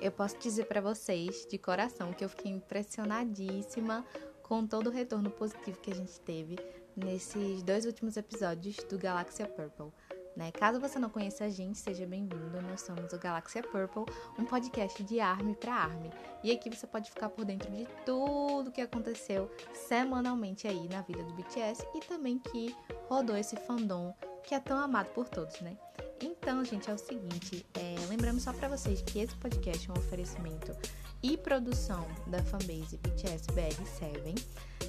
eu posso dizer para vocês de coração que eu fiquei impressionadíssima com todo o retorno positivo que a gente teve nesses dois últimos episódios do Galáxia Purple. Né? Caso você não conheça a gente, seja bem-vindo. Nós somos o Galáxia Purple, um podcast de Army para Army. E aqui você pode ficar por dentro de tudo que aconteceu semanalmente aí na vida do BTS e também que rodou esse fandom que é tão amado por todos, né? Então, gente, é o seguinte, é, lembrando só para vocês que esse podcast é um oferecimento e produção da fanbase BTS BR7.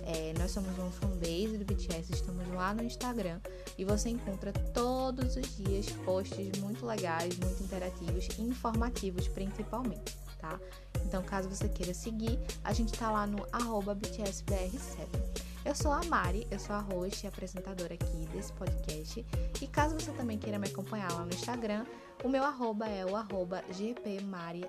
É, nós somos uma fanbase do BTS, estamos lá no Instagram e você encontra todos os dias posts muito legais, muito interativos e informativos principalmente, tá? Então, caso você queira seguir, a gente tá lá no arroba BTSBR7. Eu sou a Mari, eu sou a host e apresentadora aqui desse podcast. E caso você também queira me acompanhar lá no Instagram, o meu arroba é o arroba gpmari.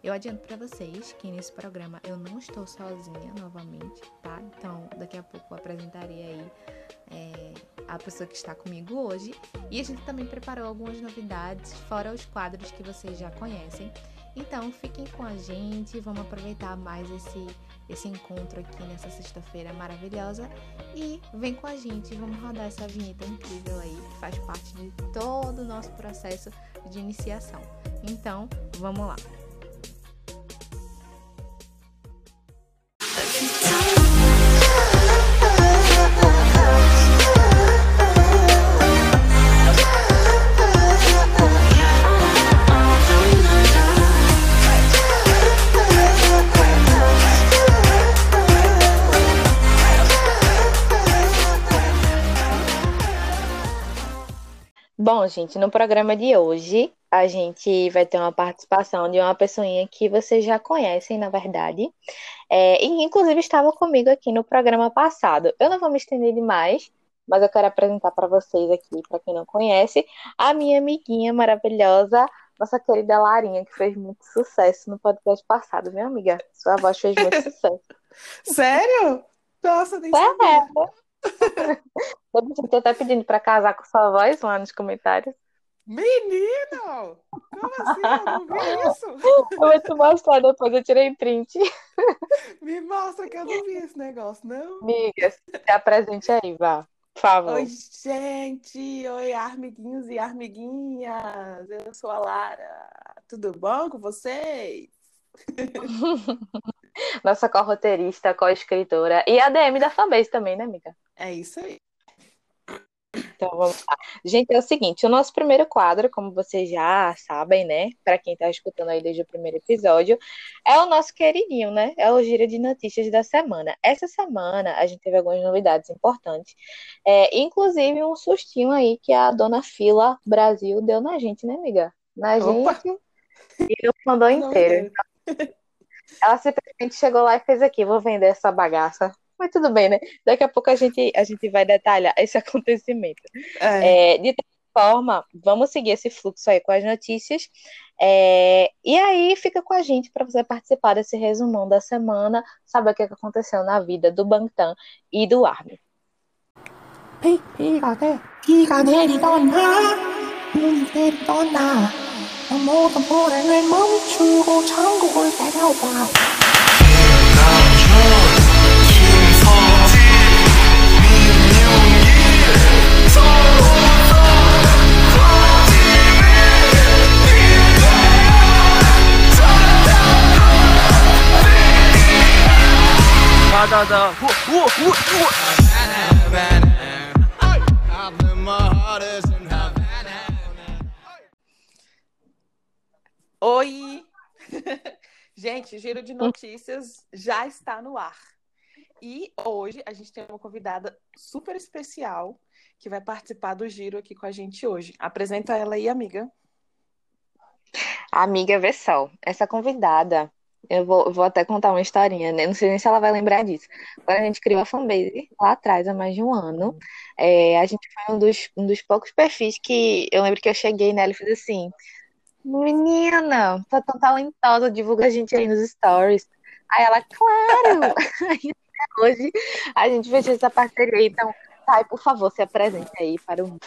Eu adianto para vocês que nesse programa eu não estou sozinha novamente, tá? Então, daqui a pouco eu apresentarei aí é, a pessoa que está comigo hoje. E a gente também preparou algumas novidades, fora os quadros que vocês já conhecem. Então, fiquem com a gente, vamos aproveitar mais esse, esse encontro aqui nessa sexta-feira maravilhosa. E vem com a gente, vamos rodar essa vinheta incrível aí, que faz parte de todo o nosso processo de iniciação. Então, vamos lá. Bom, gente, no programa de hoje a gente vai ter uma participação de uma pessoinha que vocês já conhecem, na verdade, é, e inclusive estava comigo aqui no programa passado. Eu não vou me estender demais, mas eu quero apresentar para vocês aqui, para quem não conhece, a minha amiguinha maravilhosa, nossa querida Larinha, que fez muito sucesso no podcast passado, minha amiga. Sua voz fez muito sucesso. Sério? Nossa, nem sabia. Você tá pedindo pra casar com sua voz lá nos comentários. Menino! Como assim? Eu não vi isso. Eu vou te mostrar depois, eu tirei print. Me mostra que eu não vi esse negócio, não. Amiga, se apresente aí, vá. Por favor. Oi, gente! Oi, amiguinhos e amiguinhas! Eu sou a Lara. Tudo bom com vocês? Nossa co-roteirista, co-escritora e a DM da fanbase também, né, amiga? É isso aí. Então vamos lá. Gente, é o seguinte: o nosso primeiro quadro, como vocês já sabem, né? Para quem está escutando aí desde o primeiro episódio, é o nosso queridinho, né? É o Gira de Notícias da semana. Essa semana a gente teve algumas novidades importantes, é, inclusive um sustinho aí que a dona Fila Brasil deu na gente, né, amiga? Na Opa. gente e no mandou inteiro. Então, ela simplesmente chegou lá e fez aqui, vou vender essa bagaça. Mas tudo bem, né? Daqui a pouco a gente, a gente vai detalhar esse acontecimento. É. É, de tal forma, vamos seguir esse fluxo aí com as notícias. É, e aí fica com a gente para você participar desse resumão da semana, saber o que é aconteceu na vida do Bangtan e do Armin. Pica, pica, pica, pica, pica, pica, pica, pica, pica, 너 모든 불행을 멈추고 천국을 데려와. 바다다 우와 우와 우와 Oi! Gente, Giro de Notícias já está no ar. E hoje a gente tem uma convidada super especial que vai participar do Giro aqui com a gente hoje. Apresenta ela aí, amiga. Amiga Vessal, essa convidada eu vou, vou até contar uma historinha, né? Não sei nem se ela vai lembrar disso. Quando a gente criou a fanbase lá atrás, há mais de um ano, é, a gente foi um dos, um dos poucos perfis que eu lembro que eu cheguei nela e fiz assim: Menina, tá tão talentosa, divulga a gente aí nos stories. Aí ela, claro! aí hoje a gente fez essa parceria. Então, Thay, por favor, se apresente aí para o mundo.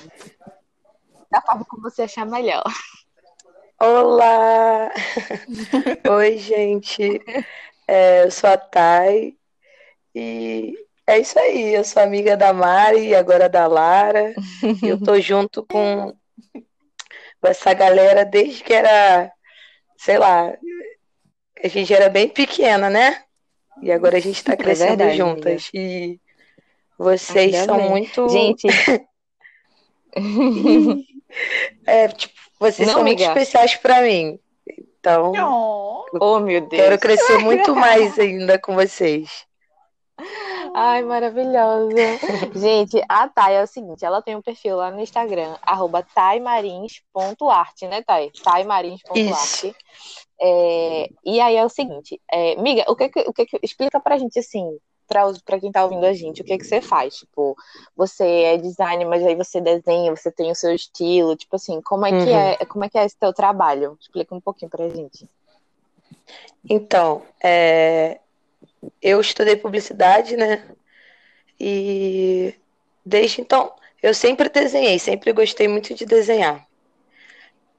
Da forma como você achar melhor. Olá! Oi, gente. É, eu sou a Thay e é isso aí. Eu sou amiga da Mari e agora da Lara. E eu tô junto com essa galera desde que era, sei lá, a gente era bem pequena, né? E agora a gente tá é crescendo é verdade, juntas. Amiga. E vocês Ainda são bem. muito. Gente. é, tipo, vocês Não, são amiga. muito especiais para mim. Então, oh, meu Deus. quero crescer muito mais ainda com vocês. Ai, maravilhosa. Gente, a Thay é o seguinte, ela tem um perfil lá no Instagram, arroba taimarins.art, né, Thay? taimarins.art. É, e aí é o seguinte, é, miga, o que o que que, explica pra gente, assim, para quem está ouvindo a gente, o que que você faz? Tipo, você é designer, mas aí você desenha, você tem o seu estilo, tipo assim, como é uhum. que é, como é que é esse teu trabalho? Explica um pouquinho pra gente. Então, é... eu estudei publicidade, né? E desde então, eu sempre desenhei, sempre gostei muito de desenhar.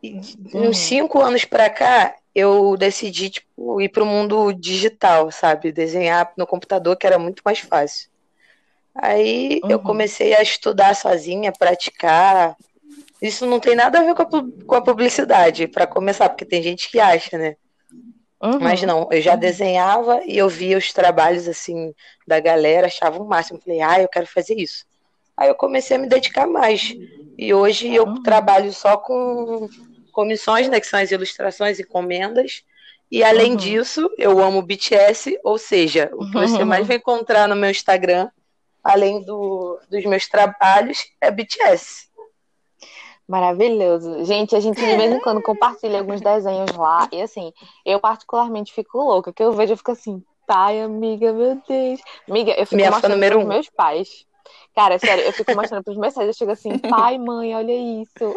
E uhum. uns cinco anos para cá, eu decidi tipo, ir para o mundo digital, sabe? Desenhar no computador, que era muito mais fácil. Aí uhum. eu comecei a estudar sozinha, praticar. Isso não tem nada a ver com a, com a publicidade, para começar, porque tem gente que acha, né? Uhum. Mas não, eu já desenhava e eu via os trabalhos assim da galera, achava o máximo. Falei, ah, eu quero fazer isso. Aí eu comecei a me dedicar mais. E hoje eu uhum. trabalho só com comissões, né, que são as ilustrações e encomendas. E além uhum. disso, eu amo BTS, ou seja, o que você mais vai encontrar no meu Instagram, além do, dos meus trabalhos, é BTS. Maravilhoso. Gente, a gente de vez em quando compartilha alguns desenhos lá. E assim, eu particularmente fico louca, que eu vejo e fico assim, pai, amiga, meu Deus. Amiga, eu fico Minha mostrando para um. meus pais. Cara, sério, eu fico mostrando pros meus pais, eu chego assim, pai, mãe, olha isso.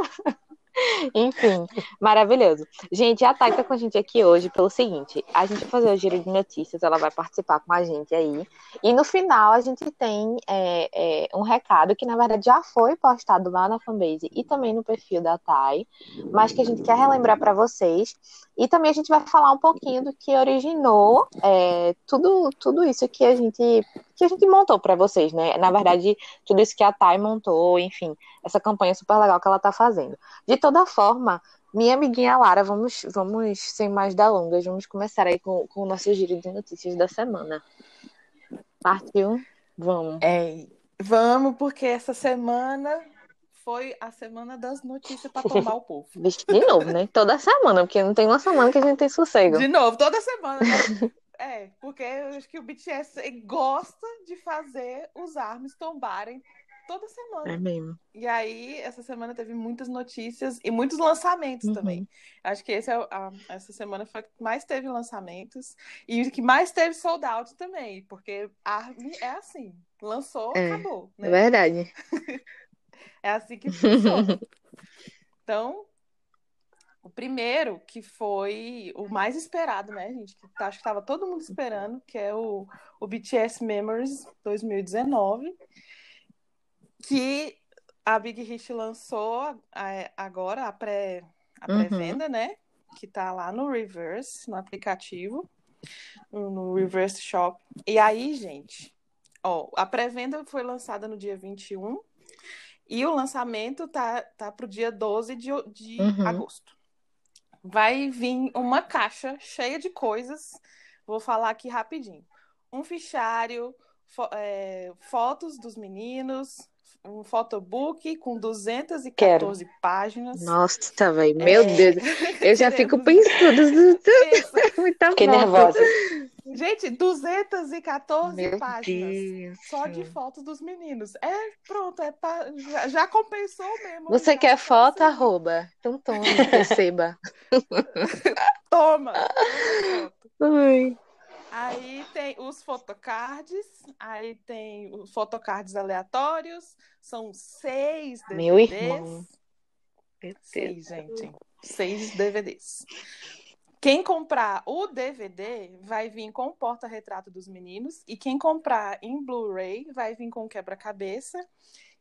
Enfim, maravilhoso. Gente, a Thay tá com a gente aqui hoje pelo seguinte: a gente vai fazer o giro de notícias, ela vai participar com a gente aí. E no final a gente tem é, é, um recado que, na verdade, já foi postado lá na fanbase e também no perfil da Thay, mas que a gente quer relembrar para vocês. E também a gente vai falar um pouquinho do que originou é, tudo, tudo isso que a gente que a gente montou para vocês, né? Na verdade, tudo isso que a Thay montou, enfim, essa campanha super legal que ela tá fazendo. De toda forma, minha amiguinha Lara, vamos, vamos sem mais delongas, vamos começar aí com, com o nosso giro de notícias da semana. Partiu? Vamos. É, vamos, porque essa semana foi a semana das notícias para tomar o povo. De novo, né? Toda semana, porque não tem uma semana que a gente tem sossego. De novo, toda semana. Né? é, porque eu acho que o BTS gosta de fazer os armas tombarem toda semana. É mesmo. E aí, essa semana teve muitas notícias e muitos lançamentos uhum. também. Acho que esse é a, essa semana foi a que mais teve lançamentos e que mais teve sold out também, porque ARMY é assim, lançou, é, acabou. Né? É verdade. É assim que funciona. então, o primeiro, que foi o mais esperado, né, gente? Que tá, acho que estava todo mundo esperando, que é o, o BTS Memories 2019, que a Big Hit lançou agora, a pré a uhum. pré-venda, uhum. né? Que tá lá no Reverse, no aplicativo, no Reverse Shop. E aí, gente, ó, a pré-venda foi lançada no dia 21 e o lançamento tá, tá pro dia 12 de, de uhum. agosto. Vai vir uma caixa cheia de coisas. Vou falar aqui rapidinho. Um fichário, fo é, fotos dos meninos, um photobook com 214 Quero. páginas. Nossa, velho, meu é... Deus. Eu já fico pensando. Muita Fiquei foto. nervosa. Gente, 214 Meu páginas Deus. só de fotos dos meninos. É, pronto, é já, já, compensou mesmo. Você quer foto, arroba. Então toma, receba. toma. Ai. Aí tem os fotocards, aí tem os fotocards aleatórios, são seis DVDs. Meu irmão. Seis, gente. Seis DVDs. Quem comprar o DVD vai vir com o porta-retrato dos meninos e quem comprar em Blu-ray vai vir com o quebra-cabeça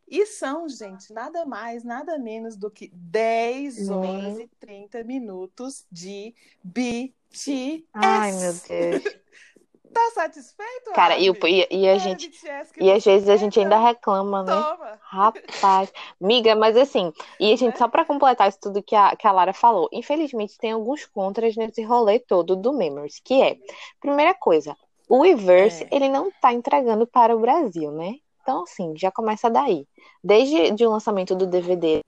E são, gente, nada mais, nada menos do que 10 uhum. horas e 30 minutos de BTS. Ai, meu Deus. Tá satisfeito? Cara, e, e, e, a gente. E às vezes a gente ainda reclama, né? Toma. Rapaz. Miga, mas assim, e a gente, é. só pra completar isso tudo que a, que a Lara falou, infelizmente tem alguns contras nesse rolê todo do Memories, que é, primeira coisa, o Reverse, é. ele não tá entregando para o Brasil, né? Então, assim, já começa daí. Desde o lançamento do DVD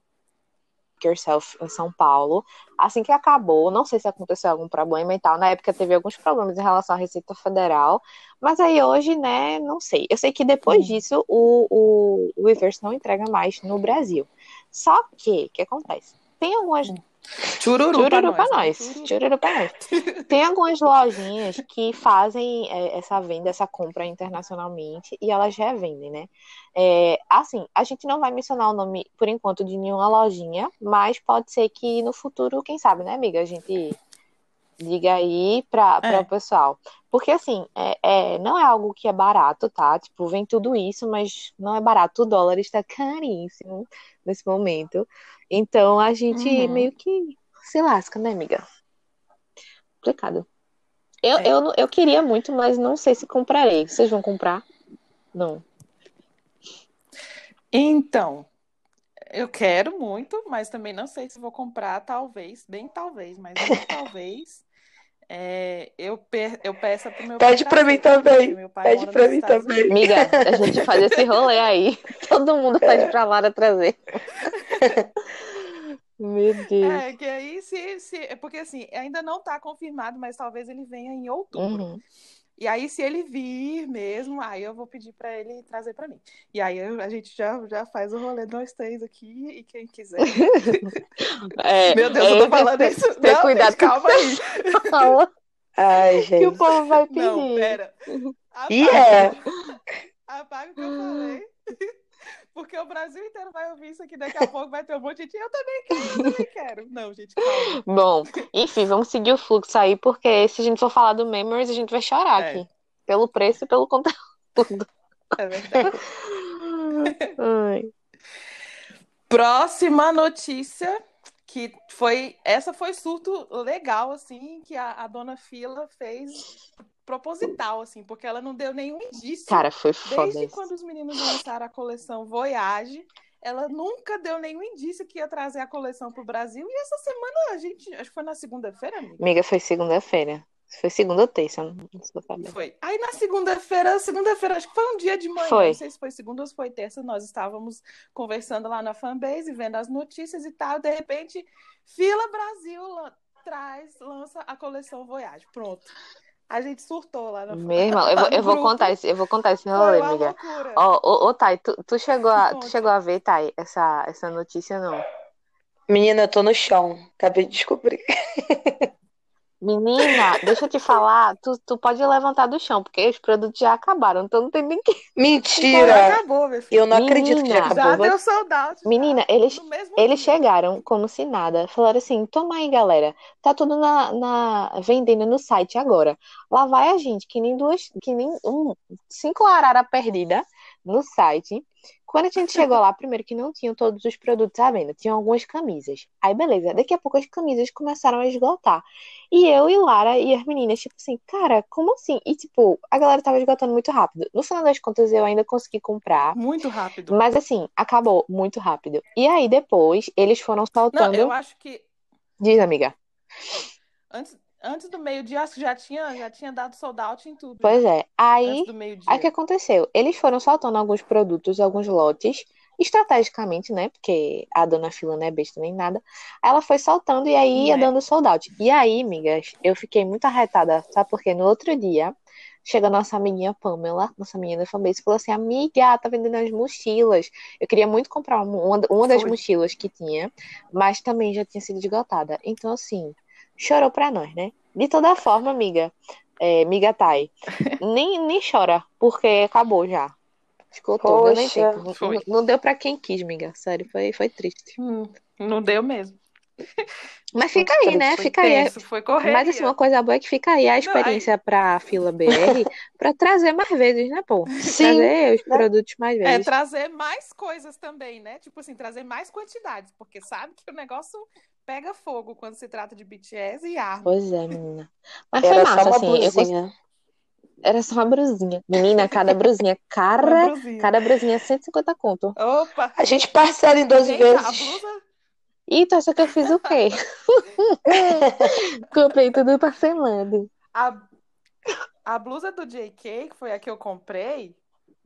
Yourself em São Paulo. Assim que acabou, não sei se aconteceu algum problema e tal. Na época teve alguns problemas em relação à Receita Federal, mas aí hoje, né, não sei. Eu sei que depois uhum. disso o, o, o Reverse não entrega mais no Brasil. Só que, o que acontece? Tem algumas. Chururu, Chururu pra nós. nós. Chururu pra nós. Tem algumas lojinhas que fazem é, essa venda, essa compra internacionalmente e elas revendem, né? É, assim, a gente não vai mencionar o nome, por enquanto, de nenhuma lojinha, mas pode ser que no futuro, quem sabe, né, amiga? A gente diga aí para é. o pessoal. Porque, assim, é, é, não é algo que é barato, tá? Tipo, vem tudo isso, mas não é barato. O dólar está caríssimo nesse momento. Então, a gente uhum. meio que se lasca, né, amiga? Complicado. Eu, é. eu, eu queria muito, mas não sei se comprarei. Vocês vão comprar? Não. Então, eu quero muito, mas também não sei se vou comprar, talvez, bem talvez, mas bem talvez. É, eu, pe eu peço pro meu Pede para mim também. Pede para mim também. Amiga, a gente faz esse rolê aí. Todo mundo pede pra Lara trazer. Meu Deus. É, que aí se, se. É porque assim, ainda não tá confirmado, mas talvez ele venha em outubro. Uhum. E aí, se ele vir mesmo, aí eu vou pedir para ele trazer para mim. E aí a gente já, já faz o rolê nós três aqui e quem quiser. É, Meu Deus, é, eu tô falando ter, isso. Ter não, cuidado, gente, calma aí. Ai, gente. Que o povo vai pedir. Não, pera. E é. Apaga o que eu falei. Porque o Brasil inteiro vai ouvir isso aqui, daqui a pouco vai ter um monte de gente. Eu também quero, eu também quero. Não, gente, calma. Bom, enfim, vamos seguir o fluxo aí, porque se a gente for falar do Memories, a gente vai chorar é. aqui. Pelo preço e pelo conteúdo. É verdade. Ai. Próxima notícia, que foi. Essa foi surto legal, assim, que a, a dona Fila fez proposital, assim, porque ela não deu nenhum indício. Cara, foi foda. Desde isso. quando os meninos lançaram a coleção Voyage, ela nunca deu nenhum indício que ia trazer a coleção pro Brasil. E essa semana a gente. Acho que foi na segunda-feira, amiga. Amiga, foi segunda-feira. Foi segunda ou terça, não sei saber. Foi. Aí na segunda-feira, segunda-feira, acho que foi um dia de manhã, foi. não sei se foi segunda ou se foi terça, nós estávamos conversando lá na fanbase, vendo as notícias e tal. De repente, Fila Brasil traz, lança a coleção Voyage. Pronto. A gente surtou lá na Meu irmão, eu vou, eu vou contar esse, eu vou contar esse rolê, amiga. Ó, ô, ô, Thay, tu, tu, chegou a, tu chegou a ver, Thay, essa, essa notícia, não? Menina, eu tô no chão. Acabei de descobrir. Menina, deixa eu te falar, tu, tu pode levantar do chão, porque os produtos já acabaram, então não tem nem que. Mentira! Acabou, meu filho. Eu não Menina, acredito que já acabou. Já deu soldado. Menina, eles, eles chegaram como se nada. Falaram assim: toma aí, galera. Tá tudo na, na vendendo no site agora. Lá vai a gente, que nem duas, que nem um, cinco arara perdida no site. Quando a gente chegou lá, primeiro que não tinham todos os produtos à venda, tinham algumas camisas. Aí, beleza, daqui a pouco as camisas começaram a esgotar. E eu e Lara e as meninas, tipo assim, cara, como assim? E, tipo, a galera tava esgotando muito rápido. No final das contas, eu ainda consegui comprar. Muito rápido. Mas, assim, acabou muito rápido. E aí, depois, eles foram soltando. Não, eu acho que. Diz, amiga. Antes, Antes do meio-dia, acho que já tinha, já tinha dado sold out em tudo. Pois é. Aí, aí o que aconteceu? Eles foram soltando alguns produtos, alguns lotes, estrategicamente, né? Porque a dona Fila não é besta nem nada. Ela foi soltando e aí ia né? dando sold out. E aí, amigas, eu fiquei muito arretada, sabe? Porque no outro dia, chega a nossa amiguinha Pamela, nossa menina da fanbase, falou assim: Amiga, tá vendendo as mochilas. Eu queria muito comprar uma, uma das mochilas que tinha, mas também já tinha sido esgotada. Então, assim chorou pra nós, né? De toda forma, amiga, é, amiga Thay, nem, nem chora, porque acabou já. Escutou, deu nem tempo. Não, não, deu pra quem quis, amiga. Sério, foi, foi triste. Hum, não deu mesmo. Mas fica aí, né? Fica aí. Foi correria. Mas assim, uma coisa boa é que fica aí a experiência Não, aí... pra fila BR pra trazer mais vezes, né, pô? Sim. Trazer os produtos mais é, vezes. É, trazer mais coisas também, né? Tipo assim, trazer mais quantidades, porque sabe que o negócio pega fogo quando se trata de BTS e arma. Pois é, menina. Mas Era foi massa, assim. Eu... Era só uma brusinha. Menina, cada brusinha. Cara, brusinha. cada brusinha 150 conto. Opa! A gente parcela em 12 Gente, vezes. A blusa e tu acha que eu fiz o quê? comprei tudo parcelando. A, a blusa do JK, que foi a que eu comprei,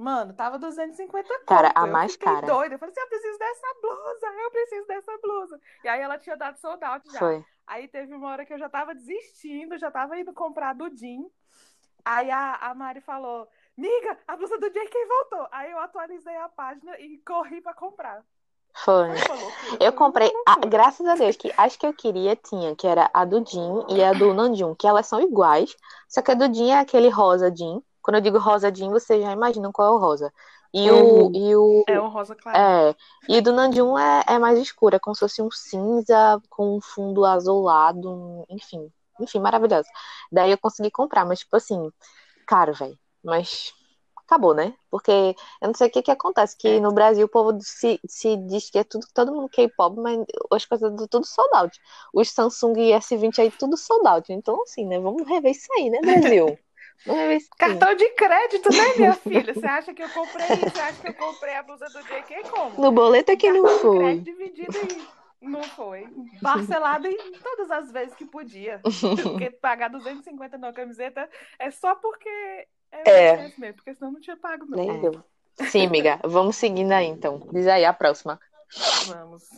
mano, tava 250 conto. Cara, a mais eu cara. doida. Eu falei assim, eu preciso dessa blusa, eu preciso dessa blusa. E aí ela tinha dado sold out já. Foi. Aí teve uma hora que eu já tava desistindo, já tava indo comprar do Jean. Aí a, a Mari falou, miga, a blusa do JK voltou. Aí eu atualizei a página e corri pra comprar. Foi. Eu comprei, a, graças a Deus, que as que eu queria tinha, que era a do Jin e a do Nanjun, que elas são iguais, só que a do Jin é aquele rosa Jin. Quando eu digo rosa Jin, vocês já imaginam qual é o rosa. E, uhum. o, e o. É um rosa claro. É. E o do Nanjun é, é mais escura, como se fosse um cinza com um fundo azulado, enfim. Enfim, maravilhoso. Daí eu consegui comprar, mas tipo assim, caro, velho. Mas acabou, né? Porque eu não sei o que que acontece, que no Brasil o povo se, se diz que é tudo, todo mundo K-pop, mas as coisas do tudo sold out. Os Samsung S20 aí tudo sold out. Então, assim, né? Vamos rever isso aí, né, Brasil? Isso Cartão de crédito, né, minha filha? Você acha que eu comprei Você acha que eu comprei a blusa do JK como? No boleto é que não foi. Crédito dividido em não foi. Parcelado em todas as vezes que podia. Porque pagar 250 numa camiseta é só porque é, é. mesmo, porque senão não tinha pago, não. Nem deu. Sim, amiga. Vamos seguindo aí, então. Diz aí a próxima. Vamos.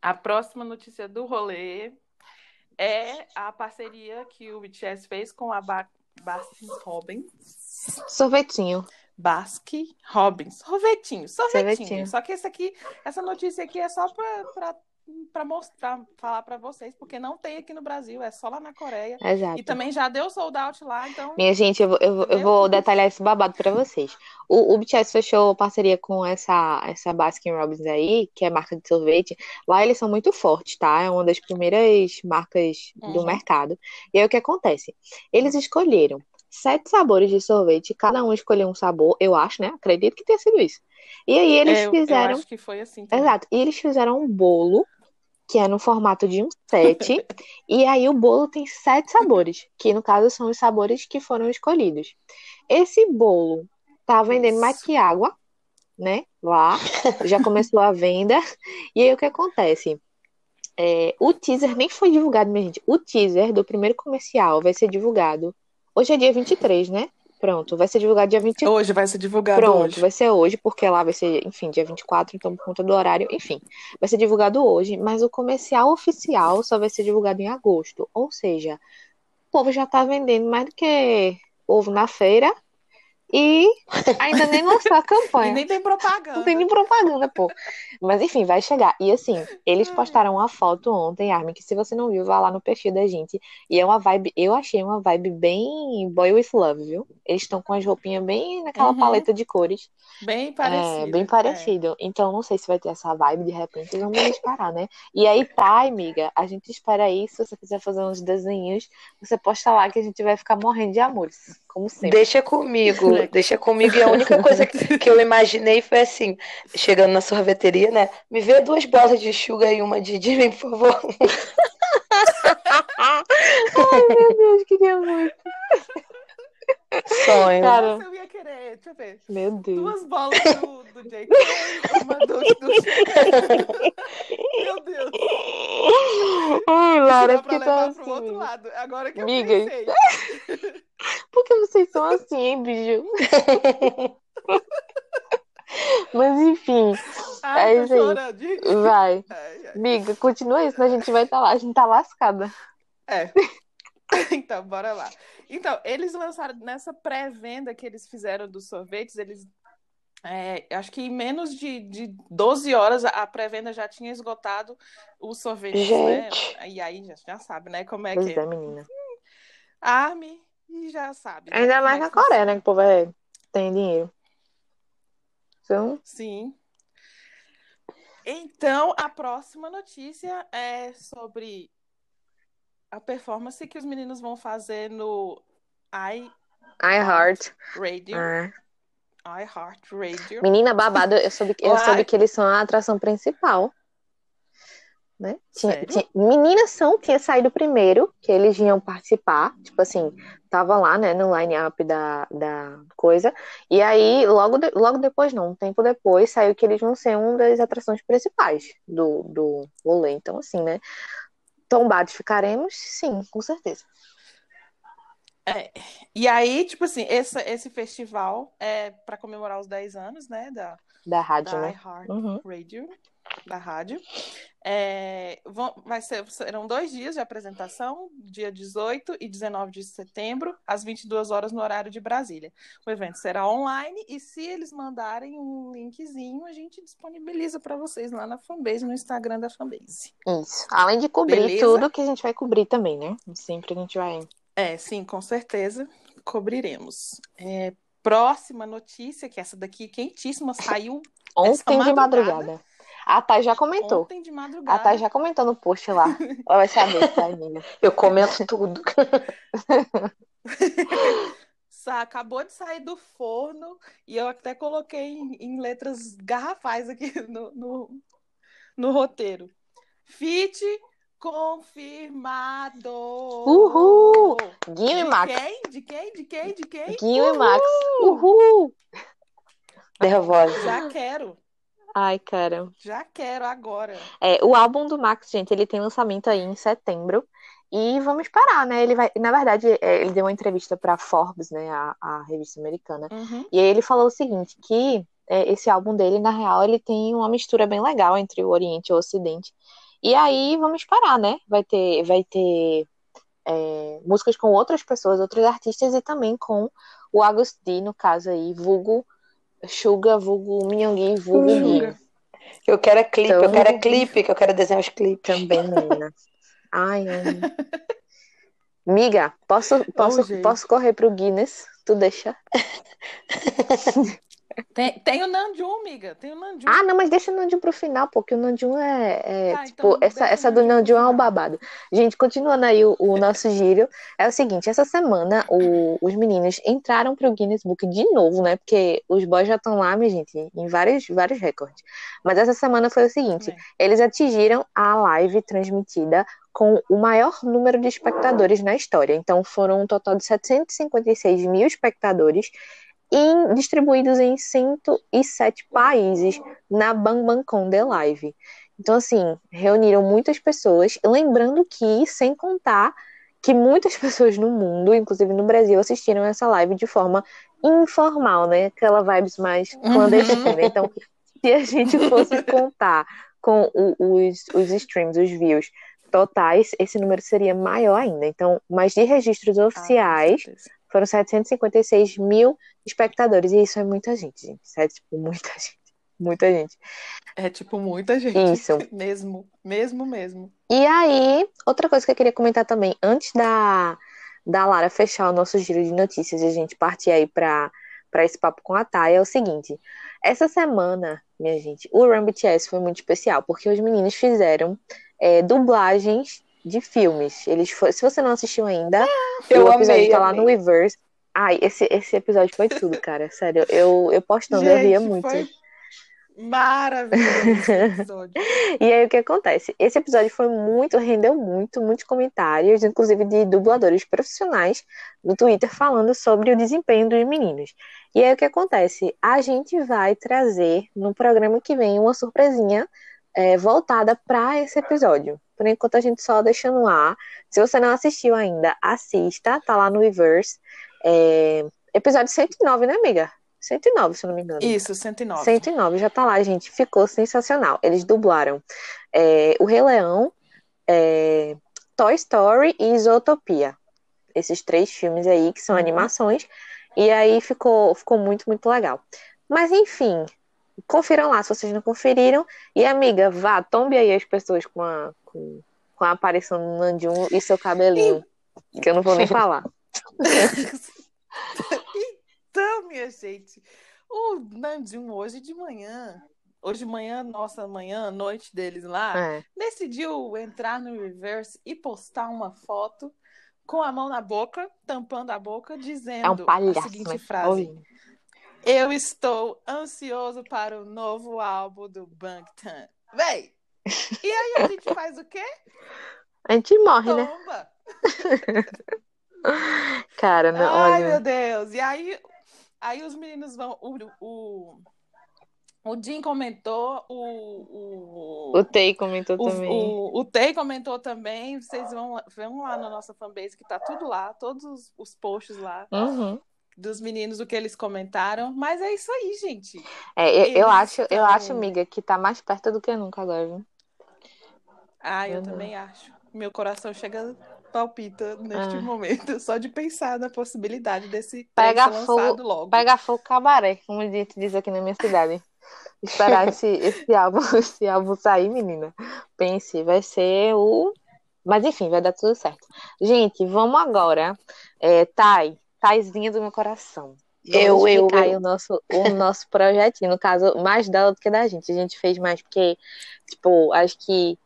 A próxima notícia do rolê é a parceria que o BTS fez com a ba Baskin Robbins. Sorvetinho. Basque Robbins. Sorvetinho, sorvetinho, sorvetinho. Só que esse aqui, essa notícia aqui é só para para mostrar, falar para vocês, porque não tem aqui no Brasil, é só lá na Coreia. Exato. E também já deu sold out lá, então. Minha gente, eu vou, eu, eu vou detalhar esse babado para vocês. O, o BTS fechou parceria com essa, essa Baskin Robbins aí, que é marca de sorvete. Lá eles são muito fortes, tá? É uma das primeiras marcas uhum. do mercado. E aí o que acontece? Eles escolheram sete sabores de sorvete, cada um escolheu um sabor, eu acho, né? Acredito que tenha sido isso. E aí eles é, fizeram. Eu acho que foi assim. Também. Exato. E eles fizeram um bolo que é no formato de um sete. e aí o bolo tem sete sabores, que no caso são os sabores que foram escolhidos. Esse bolo tá vendendo mais que água, né? Lá. Já começou a venda. E aí o que acontece? É, o teaser nem foi divulgado, minha gente. O teaser do primeiro comercial vai ser divulgado. Hoje é dia 23, né? Pronto, vai ser divulgado dia 20. Hoje vai ser divulgado Pronto, hoje. vai ser hoje, porque lá vai ser, enfim, dia 24, então por conta do horário, enfim. Vai ser divulgado hoje, mas o comercial oficial só vai ser divulgado em agosto. Ou seja, o povo já tá vendendo mais do que ovo na feira e ainda nem lançou a campanha. e nem tem propaganda. Não tem nem propaganda, pô. Mas enfim, vai chegar. E assim, eles postaram uma foto ontem, Armin, que se você não viu, vá lá no perfil da gente. E é uma vibe, eu achei uma vibe bem Boy with Love, viu? Eles estão com as roupinhas bem naquela uhum. paleta de cores. Bem parecido. É, bem parecido. É. Então, não sei se vai ter essa vibe de repente, vamos esperar, né? E aí tá, amiga, a gente espera isso. Se você quiser fazer uns desenhos, você posta lá que a gente vai ficar morrendo de amores, como sempre. Deixa comigo, deixa comigo. E a única coisa que, que eu imaginei foi assim, chegando na sorveteria, né? Me vê duas bolas de sugar e uma de Jimmy, por favor. Ai, meu Deus, queria muito. Sonho. Cara, Nossa, eu ia querer, deixa eu ver. Meu Deus. Duas bolas do, do JK, uma do, do... Meu Deus. Ai, Lara, porque tá assim. Pro outro lado. Agora que eu pensei. Por que vocês são assim, hein, bicho? Mas enfim. Ai, é isso aí. Vai. Ai, ai. Miga, continua isso, a gente vai estar tá lá. A gente tá lascada. É. Então, bora lá. Então, eles lançaram nessa pré-venda que eles fizeram dos sorvetes, eles. É, acho que em menos de, de 12 horas a pré-venda já tinha esgotado os sorvetes, né? E aí já, já sabe, né? Como é pois que. É, menina. Arme e já sabe. Né? Ainda mais é na Coreia, né? Que o povo é... tem dinheiro. Então... Sim. Então, a próxima notícia é sobre a performance que os meninos vão fazer no I iHeart Radio. É. iHeart Radio. Menina babado, eu soube, eu soube que eles são a atração principal. Né? Tinha, tinha, meninas são, tinha saído primeiro, que eles iam participar, tipo assim, tava lá, né, no line-up da, da coisa, e aí, logo, de, logo depois, não, um tempo depois, saiu que eles vão ser uma das atrações principais do, do rolê, então assim, né, tombados ficaremos, sim, com certeza. É, e aí, tipo assim, esse, esse festival é para comemorar os 10 anos, né, da, da rádio, da né? iHeart uhum. Radio, da rádio. É, vão, vai ser, serão dois dias de apresentação, dia 18 e 19 de setembro, às 22 horas no horário de Brasília. O evento será online e se eles mandarem um linkzinho, a gente disponibiliza para vocês lá na fanbase, no Instagram da fanbase. Isso. Além de cobrir Beleza? tudo que a gente vai cobrir também, né? Sempre a gente vai é, sim, com certeza cobriremos. É, próxima notícia, que essa daqui quentíssima, saiu ontem de madrugada. A Thay já comentou. Ontem de madrugada. A Thay já comentou no post lá. Ela vai saber, tá, amiga? Eu comento tudo. Acabou de sair do forno e eu até coloquei em, em letras garrafais aqui no, no, no roteiro. Fit Confirmado! Uhul! Guinho e Max. Quem? De quem? De quem? De quem? Guinho Uhul! e Max. Uhul! Nervosa. Já quero. Ai, cara. Já quero agora. É, o álbum do Max, gente, ele tem lançamento aí em setembro. E vamos parar, né? Ele vai, na verdade, é, ele deu uma entrevista para Forbes, né, a, a revista americana. Uhum. E aí ele falou o seguinte, que é, esse álbum dele, na real, ele tem uma mistura bem legal entre o Oriente e o Ocidente. E aí vamos parar, né? Vai ter, vai ter é, músicas com outras pessoas, outros artistas, e também com o Agusti, no caso aí, vulgo Suga, vulgo Minhongui, vulgo Gui. Eu quero é clipe, então, eu quero é clipe, que eu quero desenhar os clipes. Também, menina. Ai, ai. Miga, posso, posso, oh, posso correr pro Guinness? Tu deixa? Tem, tem o Nanjum, amiga. Tem o Nanjum. Ah, não, mas deixa o Nanjum pro final, porque o Nanjum é. é tá, tipo, então essa, essa do Nanjum é um babado. Gente, continuando aí o, o nosso giro, é o seguinte: essa semana o, os meninos entraram pro Guinness Book de novo, né? Porque os boys já estão lá, minha gente, em vários, vários recordes. Mas essa semana foi o seguinte: é. eles atingiram a live transmitida com o maior número de espectadores na história. Então, foram um total de 756 mil espectadores em, distribuídos em 107 países na BangBangCon The Live. Então, assim, reuniram muitas pessoas, lembrando que, sem contar que muitas pessoas no mundo, inclusive no Brasil, assistiram essa live de forma informal, né? Aquela vibes mais uhum. clandestina. Uhum. Então, se a gente fosse contar com o, os, os streams, os views totais, esse número seria maior ainda. Então, mas de registros ah, oficiais, ah, foram 756 mil espectadores. E isso é muita gente, gente. Isso é tipo muita gente. Muita gente. É tipo muita gente. Isso. mesmo, mesmo, mesmo. E aí, outra coisa que eu queria comentar também, antes da, da Lara fechar o nosso giro de notícias e a gente partir aí para para esse papo com a Thay, é o seguinte. Essa semana, minha gente, o Run BTS foi muito especial, porque os meninos fizeram é, dublagens de filmes. Eles foi, se você não assistiu ainda, eu o episódio amei, tá lá no Reverse. Ai, esse, esse episódio foi tudo, cara. Sério, eu, eu postando, Gente, eu ria muito. Foi maravilhoso e aí o que acontece? Esse episódio foi muito, rendeu muito, muitos comentários, inclusive de dubladores profissionais no Twitter falando sobre o desempenho dos meninos. E aí o que acontece? A gente vai trazer no programa que vem uma surpresinha é, voltada para esse episódio. Por enquanto a gente só deixa no ar. Se você não assistiu ainda, assista, tá lá no Reverse. É, episódio 109, né, amiga? 109, se eu não me engano. Isso, 109. 109, já tá lá, gente. Ficou sensacional. Eles dublaram é, O Rei Leão, é, Toy Story e Isotopia. Esses três filmes aí, que são uhum. animações. E aí ficou, ficou muito, muito legal. Mas enfim, Confiram lá se vocês não conferiram. E, amiga, vá, tombe aí as pessoas com a, com, com a aparição do Nandjum e seu cabelinho. Que eu não vou nem falar. Então, minha gente, o Nandjum hoje de manhã hoje de manhã, nossa manhã, noite deles lá, é. decidiu entrar no reverse e postar uma foto com a mão na boca, tampando a boca, dizendo é um palhaço, a seguinte frase: Oi. Eu estou ansioso para o novo álbum do Bangtan. Véi! E aí a gente faz o quê? A gente morre, né? Tomba. né? Cara, não, Ai, olha... meu Deus. E aí, aí os meninos vão. O, o, o Jim comentou, o. O, o Tei comentou o, também. O, o Tei comentou também. Vocês vão, vão lá na nossa fanbase, que tá tudo lá, todos os, os posts lá. Uhum. Dos meninos, o que eles comentaram. Mas é isso aí, gente. É, eu, eu acho, estão... eu acho, amiga, que tá mais perto do que nunca agora, viu? Ah, eu uhum. também acho. Meu coração chega palpita neste ah. momento, só de pensar na possibilidade desse pega ser lançado logo. Pega fogo cabaré, como a gente diz aqui na minha cidade. Esperar esse, esse, álbum, esse álbum sair, menina. Pense, vai ser o. Mas enfim, vai dar tudo certo. Gente, vamos agora. É, Thay, Thaizinha do meu coração. Vamos eu, eu, eu. o nosso, o nosso projetinho, no caso, mais dela do que da gente. A gente fez mais porque, tipo, acho que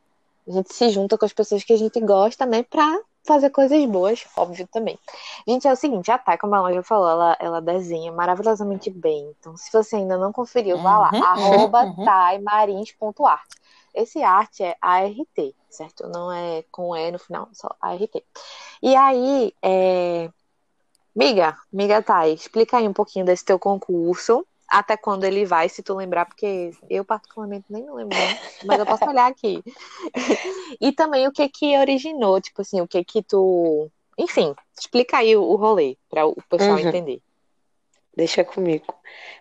a gente se junta com as pessoas que a gente gosta, né, pra fazer coisas boas, óbvio também. Gente, é o seguinte, a Thay, como a já falou, ela, ela desenha maravilhosamente bem. Então, se você ainda não conferiu, vá lá, uhum, arroba uhum. taimarins.art. Esse arte é ART, certo? Não é com E no final, só ART. E aí, é... Miga, miga Thay, explica aí um pouquinho desse teu concurso até quando ele vai, se tu lembrar, porque eu particularmente nem me lembro, mas eu posso olhar aqui. e também o que que originou, tipo assim, o que que tu, enfim, explica aí o, rolê para o pessoal uhum. entender. Deixa comigo.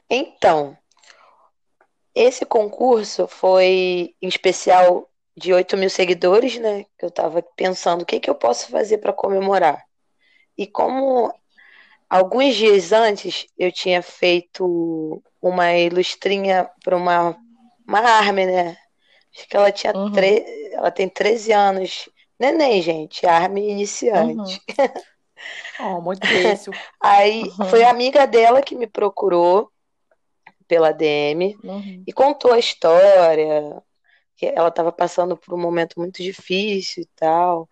Então, esse concurso foi em especial de 8 mil seguidores, né? Que eu tava pensando o que que eu posso fazer para comemorar. E como Alguns dias antes, eu tinha feito uma ilustrinha para uma, uma arme, né? Acho que ela tinha uhum. tre... ela tem 13 anos. Neném, gente, arme iniciante. Uhum. oh, muito difícil. Aí uhum. foi a amiga dela que me procurou pela DM uhum. e contou a história, que ela estava passando por um momento muito difícil e tal.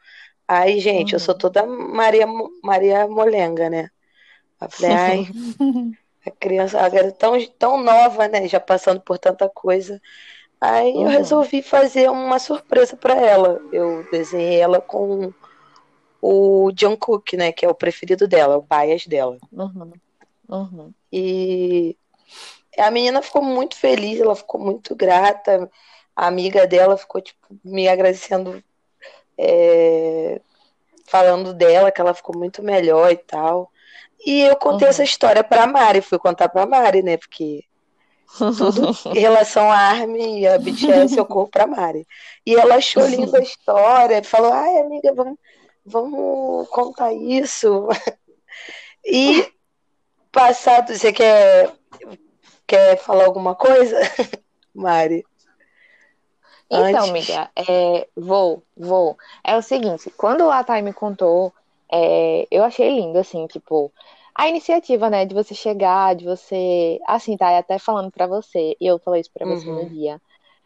Aí, gente, eu sou uhum. toda Maria Maria Molenga, né? Eu falei, ai, a criança era tão, tão nova, né? Já passando por tanta coisa. Aí uhum. eu resolvi fazer uma surpresa para ela. Eu desenhei ela com o John Cook, né? Que é o preferido dela, o bias dela. Uhum. Uhum. E a menina ficou muito feliz, ela ficou muito grata. A amiga dela ficou, tipo, me agradecendo, é, falando dela, que ela ficou muito melhor e tal. E eu contei uhum. essa história pra Mari, fui contar pra Mari, né? Porque tudo em relação à Armin e a BTS eu corro pra Mari. E ela achou linda a história, falou: ai, amiga, vamos, vamos contar isso. E passado, você quer, quer falar alguma coisa, Mari? Então, Antes... amiga, é, vou, vou. É o seguinte, quando a Thay me contou é, eu achei lindo, assim, tipo, a iniciativa, né, de você chegar, de você, assim, tá até falando para você, e eu falei isso pra você uhum. no dia,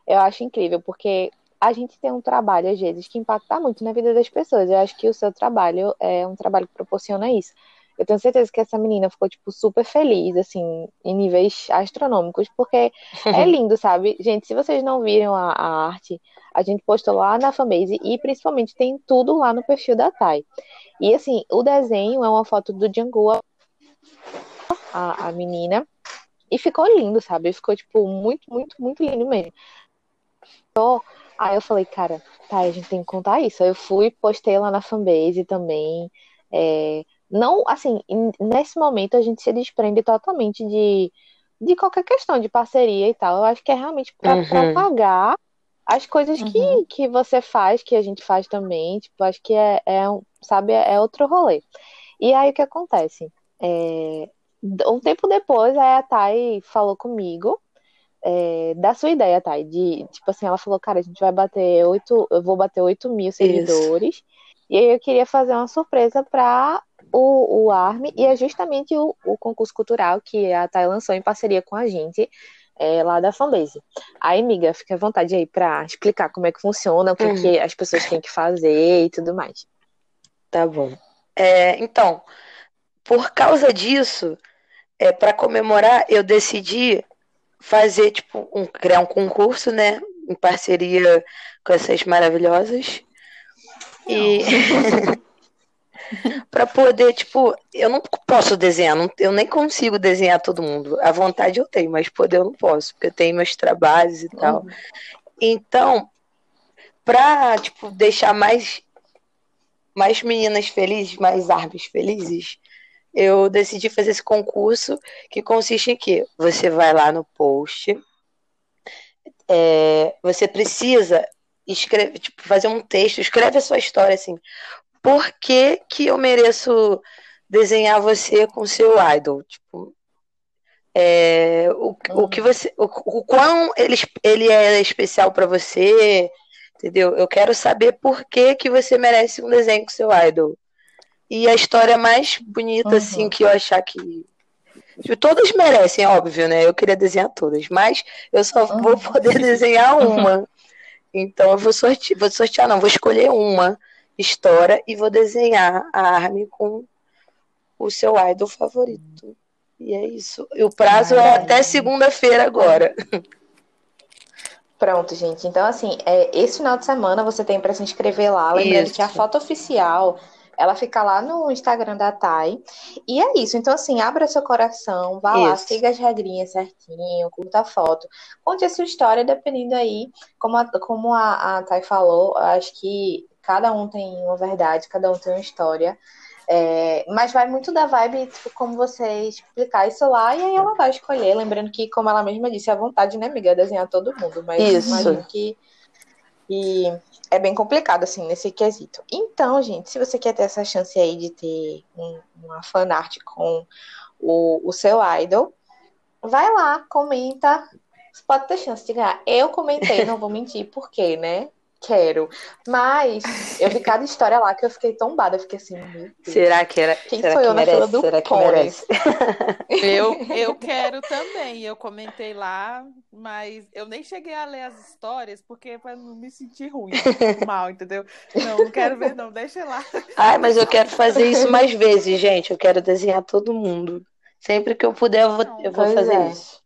eu acho incrível, porque a gente tem um trabalho, às vezes, que impacta muito na vida das pessoas, eu acho que o seu trabalho é um trabalho que proporciona isso. Eu tenho certeza que essa menina ficou, tipo, super feliz, assim, em níveis astronômicos, porque é lindo, sabe? Gente, se vocês não viram a, a, arte, a gente postou lá na fanbase e principalmente tem tudo lá no perfil da Thay. E assim, o desenho é uma foto do Django, a, a menina, e ficou lindo, sabe? Ficou, tipo, muito, muito, muito lindo mesmo. Então, aí eu falei, cara, tá, a gente tem que contar isso. Aí eu fui, postei lá na fanbase também. É, não, assim, nesse momento a gente se desprende totalmente de, de qualquer questão de parceria e tal. Eu acho que é realmente para uhum. pagar as coisas uhum. que, que você faz, que a gente faz também, tipo, acho que é, é sabe, é outro rolê. E aí o que acontece? É, um tempo depois, a Thay falou comigo é, da sua ideia, Thay, de, tipo assim, ela falou, cara, a gente vai bater oito, eu vou bater 8 mil seguidores, Isso. e aí eu queria fazer uma surpresa para o, o ARM, e é justamente o, o concurso cultural que a Thay lançou em parceria com a gente, é, lá da fanbase. Aí, amiga, fica à vontade aí para explicar como é que funciona, o que, uhum. que as pessoas têm que fazer e tudo mais. Tá bom. É, então, por causa disso, é, para comemorar, eu decidi fazer, tipo, um, criar um concurso, né? Em parceria com essas maravilhosas. E. para poder, tipo, eu não posso desenhar, não, eu nem consigo desenhar todo mundo. A vontade eu tenho, mas poder eu não posso, porque eu tenho meus trabalhos e tal. Uhum. Então, para tipo, deixar mais, mais meninas felizes, mais árvores felizes, eu decidi fazer esse concurso que consiste em que você vai lá no post, é, você precisa escrever, tipo, fazer um texto, escreve a sua história assim por que, que eu mereço desenhar você com seu idol? Tipo, é, o, o que você, o, o quão ele, ele é especial para você, entendeu? Eu quero saber por que, que você merece um desenho com seu idol. E a história mais bonita, uhum. assim, que eu achar que. Tipo, todas merecem, óbvio, né? Eu queria desenhar todas, mas eu só uhum. vou poder desenhar uma. Então eu vou sortear, vou sortear, não, vou escolher uma história e vou desenhar a Armin com o seu idol favorito. E é isso. E o prazo é até segunda-feira agora. Pronto, gente. Então, assim, é, esse final de semana você tem para se inscrever lá. Lembrando isso. que a foto oficial ela fica lá no Instagram da Thay. E é isso. Então, assim, abra seu coração, vá isso. lá, siga as regrinhas certinho, curta a foto. Conte a sua história, dependendo aí, como a, como a, a Thay falou, acho que cada um tem uma verdade, cada um tem uma história. É, mas vai muito da vibe, tipo, como você explicar isso lá, e aí ela vai escolher. Lembrando que, como ela mesma disse, a vontade, né, amiga, é desenhar todo mundo. Mas isso. imagino que. E é bem complicado, assim, nesse quesito. Então, gente, se você quer ter essa chance aí de ter um, uma fanart com o, o seu idol, vai lá, comenta. Você pode ter chance de ganhar. Eu comentei, não vou mentir, por quê, né? Quero. Mas eu vi cada história lá que eu fiquei tombada. Eu fiquei assim, Será que era? Quem será sou que eu merece? na fila do será que merece? Eu, eu quero também. Eu comentei lá, mas eu nem cheguei a ler as histórias porque para não me sentir ruim, mal, entendeu? Não, não quero ver, não. Deixa lá. Ai, mas eu quero fazer isso mais vezes, gente. Eu quero desenhar todo mundo. Sempre que eu puder, eu vou, eu vou fazer é. isso.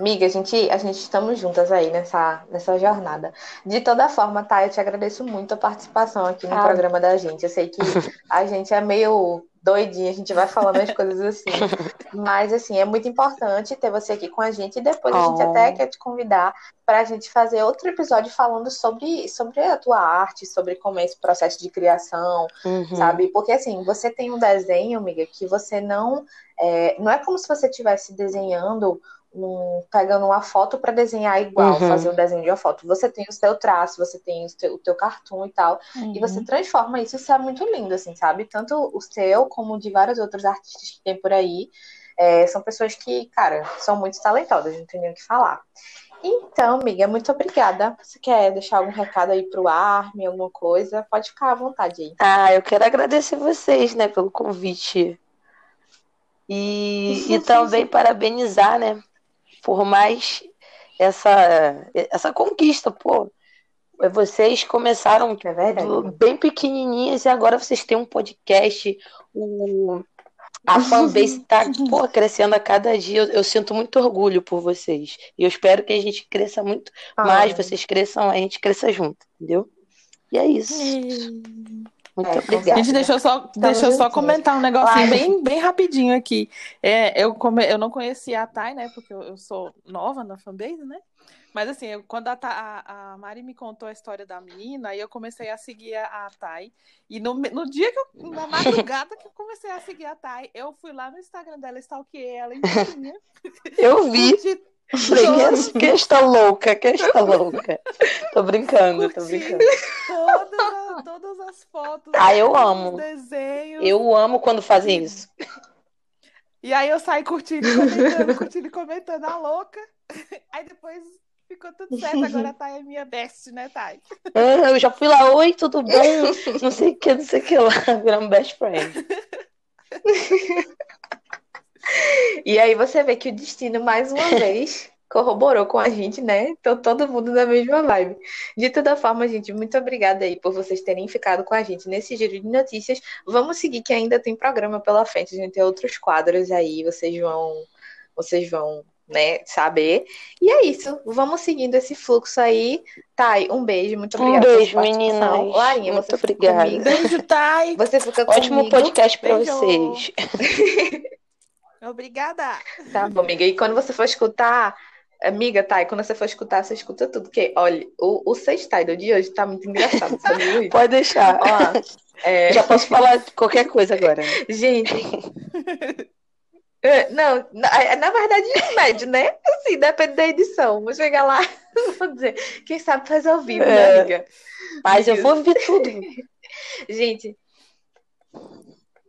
Miga, a gente, a gente estamos juntas aí nessa, nessa jornada. De toda forma, tá? Eu te agradeço muito a participação aqui no ah. programa da gente. Eu sei que a gente é meio doidinha, a gente vai falando as coisas assim. Mas, assim, é muito importante ter você aqui com a gente. E depois oh. a gente até quer te convidar para a gente fazer outro episódio falando sobre, sobre a tua arte, sobre como é esse processo de criação, uhum. sabe? Porque, assim, você tem um desenho, amiga, que você não. É, não é como se você estivesse desenhando um, pegando uma foto para desenhar igual, uhum. fazer o desenho de uma foto. Você tem o seu traço, você tem o teu, o teu cartoon e tal, uhum. e você transforma isso, isso é muito lindo, assim, sabe? Tanto o seu como de vários outros artistas que tem por aí. É, são pessoas que, cara, são muito talentosas, não tem nem o que falar. Então, amiga, muito obrigada. Você quer deixar algum recado aí pro Armin, alguma coisa? Pode ficar à vontade aí. Ah, eu quero agradecer vocês, né, pelo convite. E, e também parabenizar, né, por mais essa, essa conquista, pô. Vocês começaram é bem pequenininhas e agora vocês têm um podcast. O, a fanbase está crescendo a cada dia. Eu, eu, sinto muito orgulho por vocês. E eu espero que a gente cresça muito ah, mais, vocês cresçam, a gente cresça junto, entendeu? E é isso. Muito é, obrigada. Gente, deixa eu só, deixa eu só comentar um negocinho bem, bem rapidinho aqui. É, eu, come, eu não conhecia a Thay, né? Porque eu, eu sou nova na fanbase, né? Mas assim, eu, quando a, a, a, Mari me contou a história da menina, aí eu comecei a seguir a, a Thay. E no, no dia que eu, na madrugada que eu comecei a seguir a Thay, eu fui lá no Instagram dela, stalkeei ela inteirinha. Eu vi. Falei, que esta louca, que esta louca. Tô brincando, tô brincando. Todas, todas as fotos. Ah, eu amo. Desenhos. Eu amo quando fazem isso. E aí eu saí curtindo e comentando, curtindo e comentando a louca. Aí depois ficou tudo certo. Agora a Thay é minha best, né, Thay? eu já fui lá, oi, tudo bem? Não sei o que, não sei o que lá. Viramos best friend. E aí você vê que o destino, mais uma vez, corroborou com a gente, né? Então todo mundo na mesma vibe. De toda forma, gente, muito obrigada aí por vocês terem ficado com a gente nesse giro de notícias. Vamos seguir que ainda tem programa pela frente, a gente tem outros quadros aí, vocês vão vocês vão né, saber. E é isso. Vamos seguindo esse fluxo aí. Thay, um beijo. Muito obrigada. Um beijo, meninas. Larinha, muito você obrigada. Beijo, Thay. Você fica comigo. Ótimo podcast para vocês. Obrigada. Tá bom, amiga. E quando você for escutar, amiga, Thay, quando você for escutar, você escuta tudo. Porque, olha, o, o sextado de hoje tá muito engraçado, sabe, Pode deixar. Ó, é... Já posso falar qualquer coisa agora. Gente. É, não, na, é, na verdade, médio, né? Assim, depende da edição. Vou chegar lá, vou dizer, quem sabe faz ao vivo, né, é, amiga? Mas eu vou ver tudo. Gente,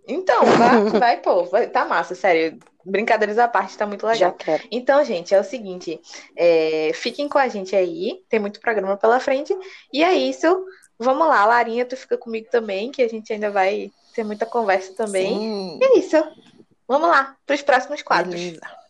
então, vai, vai pô, vai, tá massa, sério. Brincadeiras à parte, tá muito legal. Já quero. Então, gente, é o seguinte: é, fiquem com a gente aí, tem muito programa pela frente. E é isso. Vamos lá, Larinha, tu fica comigo também, que a gente ainda vai ter muita conversa também. Sim. E é isso. Vamos lá, para os próximos quadros. Beleza.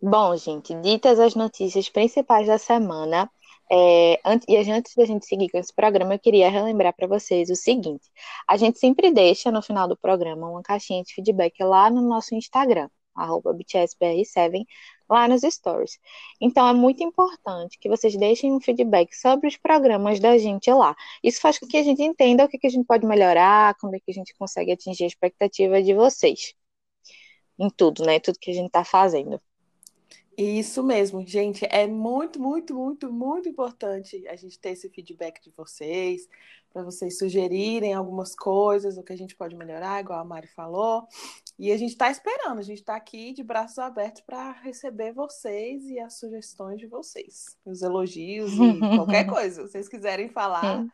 Bom, gente, ditas as notícias principais da semana, é, antes, e antes da gente seguir com esse programa, eu queria relembrar para vocês o seguinte: a gente sempre deixa no final do programa uma caixinha de feedback lá no nosso Instagram arroba BTSBR7, lá nos stories. Então é muito importante que vocês deixem um feedback sobre os programas da gente lá. Isso faz com que a gente entenda o que, que a gente pode melhorar, como é que a gente consegue atingir a expectativa de vocês. Em tudo, né? Tudo que a gente está fazendo. Isso mesmo, gente. É muito, muito, muito, muito importante a gente ter esse feedback de vocês, para vocês sugerirem algumas coisas, o que a gente pode melhorar, igual a Mari falou. E a gente está esperando, a gente está aqui de braços abertos para receber vocês e as sugestões de vocês, os elogios e qualquer coisa, se vocês quiserem falar.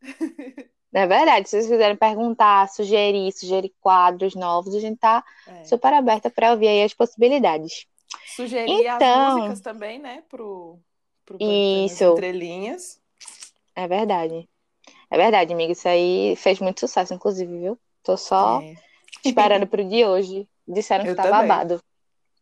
É verdade, se vocês quiserem perguntar, sugerir, sugerir quadros novos, a gente está é. super aberta para ouvir aí as possibilidades. Sugerir então, as músicas também, né, pro, pro isso. entrelinhas. É verdade. É verdade, amiga, isso aí fez muito sucesso, inclusive, viu? Tô só... É esperando pro de hoje. Disseram que eu tá também. babado.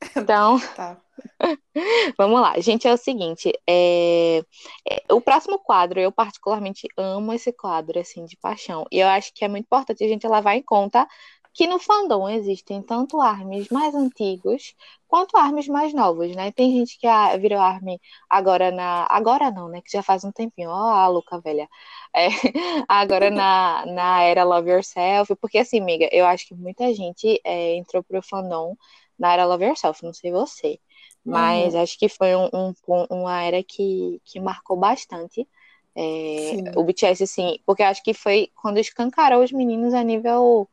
Então, tá. vamos lá. Gente, é o seguinte, é... é... o próximo quadro, eu particularmente amo esse quadro, assim, de paixão. E eu acho que é muito importante a gente levar em conta que no fandom existem tanto armes mais antigos quanto armes mais novos, né? Tem gente que ah, virou arme agora na. Agora não, né? Que já faz um tempinho. Ó, oh, a Luca velha. É, agora na, na era Love Yourself. Porque assim, amiga, eu acho que muita gente é, entrou pro fandom na era Love Yourself, não sei você. Mas uhum. acho que foi um, um, uma era que, que marcou bastante. É, o BTS, assim, porque acho que foi quando escancarou os meninos a nível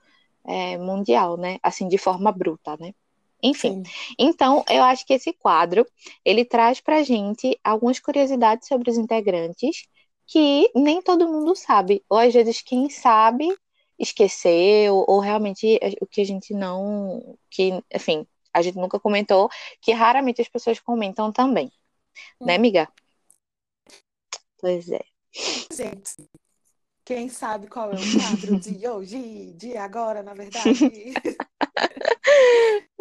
é, mundial, né? Assim, de forma bruta, né? Enfim, Sim. então eu acho que esse quadro ele traz para gente algumas curiosidades sobre os integrantes que nem todo mundo sabe, ou às vezes quem sabe esqueceu, ou realmente o que a gente não, que, enfim, a gente nunca comentou, que raramente as pessoas comentam também, hum. né, amiga? Pois é. Gente, quem sabe qual é o quadro de hoje, de agora, na verdade?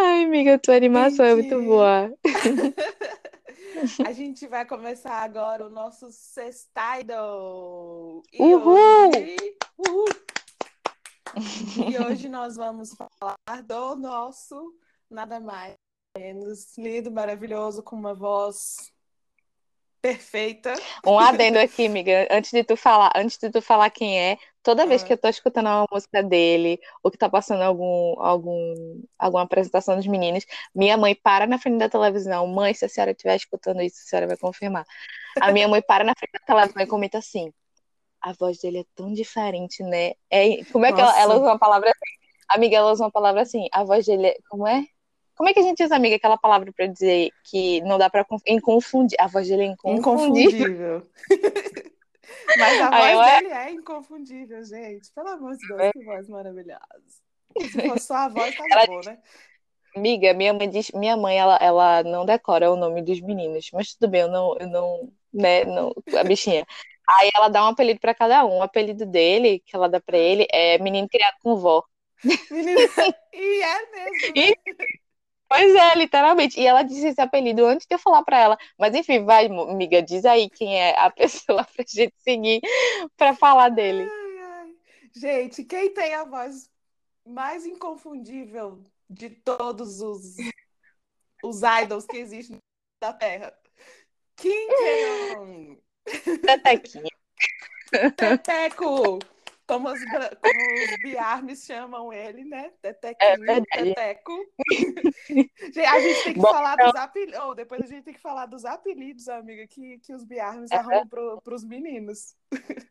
Ai, amiga, tua animação é muito boa. A gente vai começar agora o nosso sextado. E Uhul! Hoje... Uhul! E hoje nós vamos falar do nosso nada mais menos lindo, maravilhoso, com uma voz Perfeita. Um adendo aqui, amiga. Antes de tu falar, antes de tu falar quem é, toda vez que eu tô escutando uma música dele, ou que tá passando algum, algum, alguma apresentação dos meninos, minha mãe para na frente da televisão. Mãe, se a senhora estiver escutando isso, a senhora vai confirmar. A minha mãe para na frente da televisão e comenta assim: a voz dele é tão diferente, né? É, como é que ela, ela usa uma palavra assim? Amiga, ela usa uma palavra assim, a voz dele é. Como é? Como é que a gente usa, amiga, aquela palavra para dizer que não dá para inconfundir? A voz dele é inconfundível. inconfundível. Mas a voz é... dele é inconfundível, gente. Pelo amor de Deus, é. que voz maravilhosa. Se fosse só a voz, tá ela... bom, né? Amiga, minha mãe diz, minha mãe, ela, ela não decora o nome dos meninos, mas tudo bem, eu não, eu não, né, não, a bichinha. Aí ela dá um apelido para cada um. O apelido dele, que ela dá para ele, é menino criado com vó. Menino... e é mesmo. Né? Pois é, literalmente. E ela disse esse apelido antes de eu falar para ela. Mas enfim, vai, amiga, diz aí quem é a pessoa pra gente seguir para falar dele. Ai, ai. Gente, quem tem a voz mais inconfundível de todos os, os idols que existem na Terra? Kim Keon. Tetequinha. Teteco! Como os, como os biarmes chamam ele, né? Tetequinho, é Teteco. a gente tem que Bom, falar então... dos apelidos. Oh, depois a gente tem que falar dos apelidos, amiga, que, que os biarmes é. arrumam para os meninos.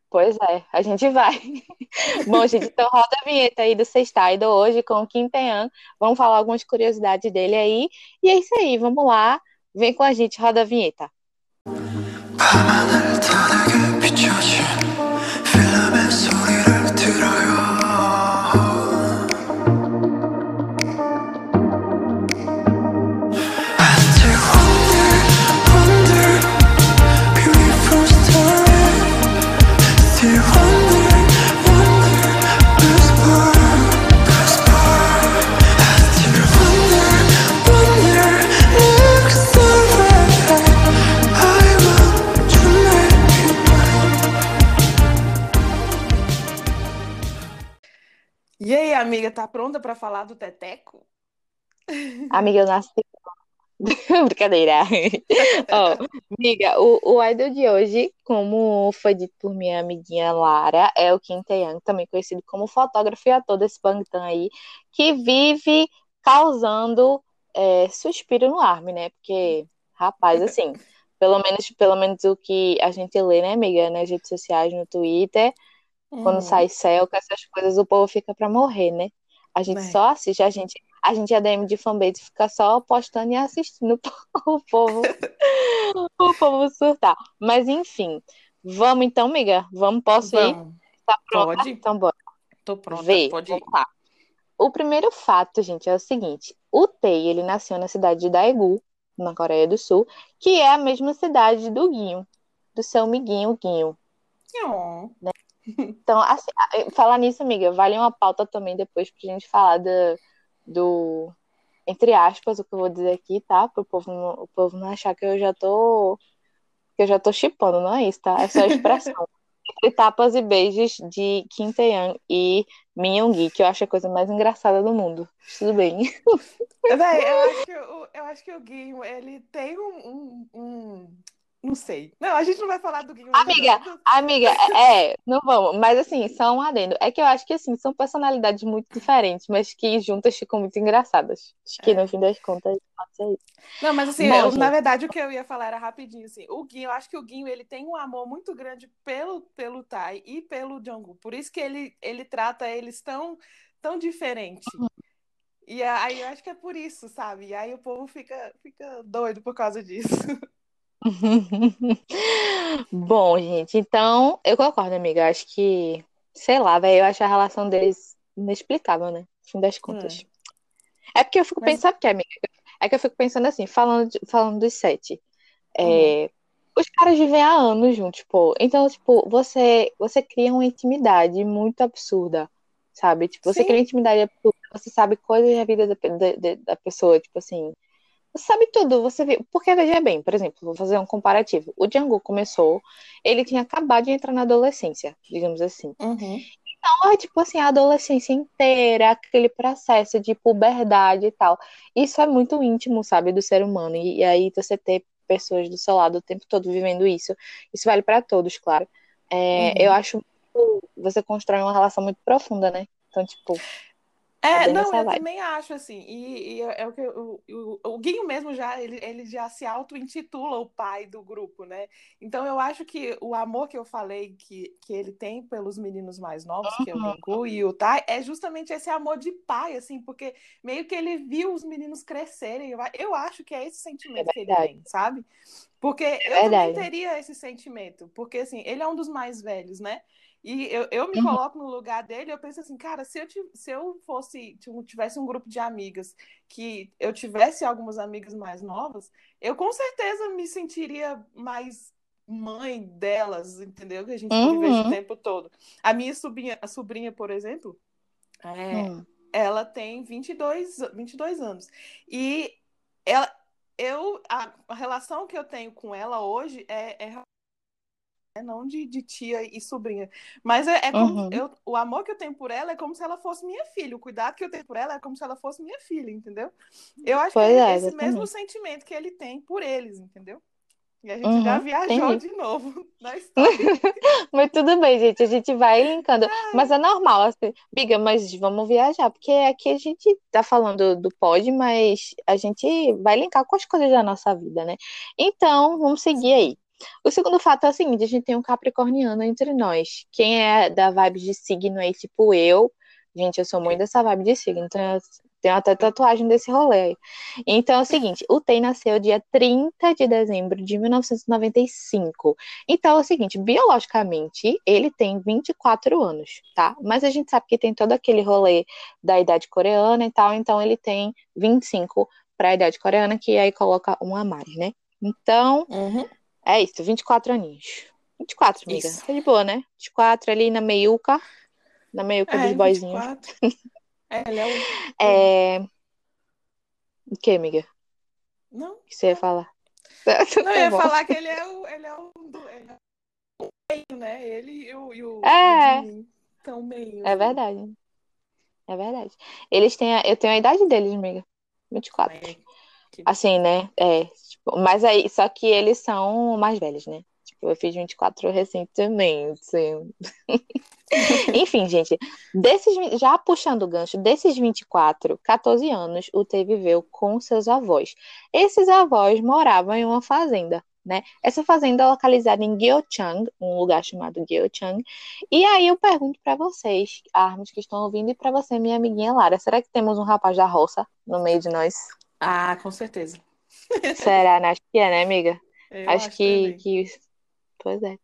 Pois é, a gente vai. Bom, gente, então roda a vinheta aí do Sextaido hoje com o Kim. Vamos falar algumas curiosidades dele aí. E é isso aí, vamos lá. Vem com a gente, roda a vinheta. Amiga, tá pronta para falar do Teteco? Amiga, eu nasci. Brincadeira. oh, amiga, o, o idol de hoje, como foi dito por minha amiguinha Lara, é o Kim Tae-young, também conhecido como fotógrafo e ator desse Bangtan aí, que vive causando é, suspiro no arme, né? Porque, rapaz, assim, pelo menos, pelo menos o que a gente lê, né, amiga, nas redes sociais, no Twitter, quando hum. sai céu, com essas coisas, o povo fica pra morrer, né? A gente é. só assiste, a gente, a gente é DM de fanbase, fica só postando e assistindo o povo, o povo surtar. Mas enfim, vamos então, amiga? Vamos, posso vamos. ir? Tá pronta? Pode. Então bora. Tô pronta, Vê, pode ir. Lá. O primeiro fato, gente, é o seguinte. O Tei, ele nasceu na cidade de Daegu, na Coreia do Sul, que é a mesma cidade do Guinho, do seu amiguinho Guinho. Oh. Né? Então, assim, falar nisso, amiga, vale uma pauta também depois pra gente falar do, do entre aspas, o que eu vou dizer aqui, tá? Para o povo não, o povo não achar que eu já tô que eu já tô chipando, não é isso, tá? É só a expressão. entre tapas e beijos de Kim Tae-young e Min Young, que eu acho a coisa mais engraçada do mundo. Tudo bem. Eu acho que o, eu acho que o Gui, ele tem um, um, um não sei. Não, a gente não vai falar do Guinho. Amiga, amiga, é, não vamos. Mas assim, só um adendo. É que eu acho que assim, são personalidades muito diferentes, mas que juntas ficam muito engraçadas. Acho que é. no fim das contas pode ser isso. Não, mas assim, eu, na verdade, o que eu ia falar era rapidinho, assim. O Guinho, eu acho que o Guinho, ele tem um amor muito grande pelo, pelo Tai e pelo Jungkook. Por isso que ele, ele trata eles tão, tão diferente. Uhum. E aí eu acho que é por isso, sabe? E aí o povo fica, fica doido por causa disso. Bom, gente, então eu concordo, amiga. Acho que, sei lá, velho, eu acho a relação deles inexplicável, né? No fim das contas. É, é porque eu fico Mas... pensando, que, amiga, é que eu fico pensando assim, falando, de, falando dos sete. É, uhum. Os caras vivem há anos juntos, pô. Então, tipo, você, você cria uma intimidade muito absurda, sabe? Tipo, você Sim. cria uma intimidade absurda, você sabe coisas da vida da, da, da pessoa, tipo assim sabe tudo, você vê. Porque veja bem, por exemplo, vou fazer um comparativo. O Django começou, ele tinha acabado de entrar na adolescência, digamos assim. Uhum. Então, é tipo assim, a adolescência inteira, aquele processo de puberdade e tal. Isso é muito íntimo, sabe, do ser humano. E, e aí você ter pessoas do seu lado o tempo todo vivendo isso, isso vale para todos, claro. É, uhum. Eu acho você constrói uma relação muito profunda, né? Então, tipo, é, não, eu vibe. também acho, assim, e, e é, é o que o, o, o Guinho mesmo já, ele, ele já se auto-intitula o pai do grupo, né? Então eu acho que o amor que eu falei que, que ele tem pelos meninos mais novos, uhum. que é o Gu e o Tai, é justamente esse amor de pai, assim, porque meio que ele viu os meninos crescerem, eu, eu acho que é esse sentimento é que ele tem, sabe? Porque é eu também teria esse sentimento, porque assim, ele é um dos mais velhos, né? E eu, eu me uhum. coloco no lugar dele, eu penso assim, cara, se eu, se eu fosse, tivesse um grupo de amigas, que eu tivesse algumas amigas mais novas, eu com certeza me sentiria mais mãe delas, entendeu? Que a gente uhum. vive o tempo todo. A minha sobrinha, a sobrinha por exemplo, é, uhum. ela tem 22, 22 anos. E ela, eu, a, a, relação que eu tenho com ela hoje é, é não de, de, tia e sobrinha. Mas é, é como uhum. eu, o amor que eu tenho por ela é como se ela fosse minha filha. O cuidado que eu tenho por ela é como se ela fosse minha filha, entendeu? Eu acho pois que é, é esse mesmo sentimento que ele tem por eles, entendeu? E a gente uhum, já viajou entendi. de novo na história. mas tudo bem, gente. A gente vai linkando. Ai. Mas é normal, assim. Biga, mas vamos viajar. Porque aqui a gente tá falando do pod, mas a gente vai linkar com as coisas da nossa vida, né? Então, vamos seguir aí. O segundo fato é o seguinte: a gente tem um capricorniano entre nós. Quem é da vibe de signo aí, tipo eu, gente, eu sou muito dessa vibe de signo, então tem até tatuagem desse rolê aí. Então é o seguinte, o Tei nasceu dia 30 de dezembro de 1995. Então é o seguinte, biologicamente, ele tem 24 anos, tá? Mas a gente sabe que tem todo aquele rolê da idade coreana e tal, então ele tem 25 para a idade coreana, que aí coloca um a mais, né? Então, uhum. É isso, 24 aninhos. 24, amiga. Isso. Tá de boa, né? 24 ali na meiuca. Na meiuca é, dos boyzinhos. É, ele é o. É... O que, amiga? Não. O que você ia falar? Não, eu ia tá falar que ele é o. Ele é o, ele é o meio, né? Ele e o. E o é. Então, meio. É verdade. É verdade. Eles têm. A... Eu tenho a idade deles, amiga. 24. É. Assim, né? É. Mas aí, só que eles são mais velhos, né? Tipo, eu fiz 24 recentemente. Enfim, gente, desses, já puxando o gancho, desses 24, 14 anos, o T viveu com seus avós. Esses avós moravam em uma fazenda, né? Essa fazenda é localizada em Gyeochang, um lugar chamado Gyeochang. E aí eu pergunto para vocês, armas que estão ouvindo, e para você, minha amiguinha Lara, será que temos um rapaz da roça no meio de nós? Ah, com certeza. Será? Acho que é, né, amiga? Eu acho, acho que, que. Pois é.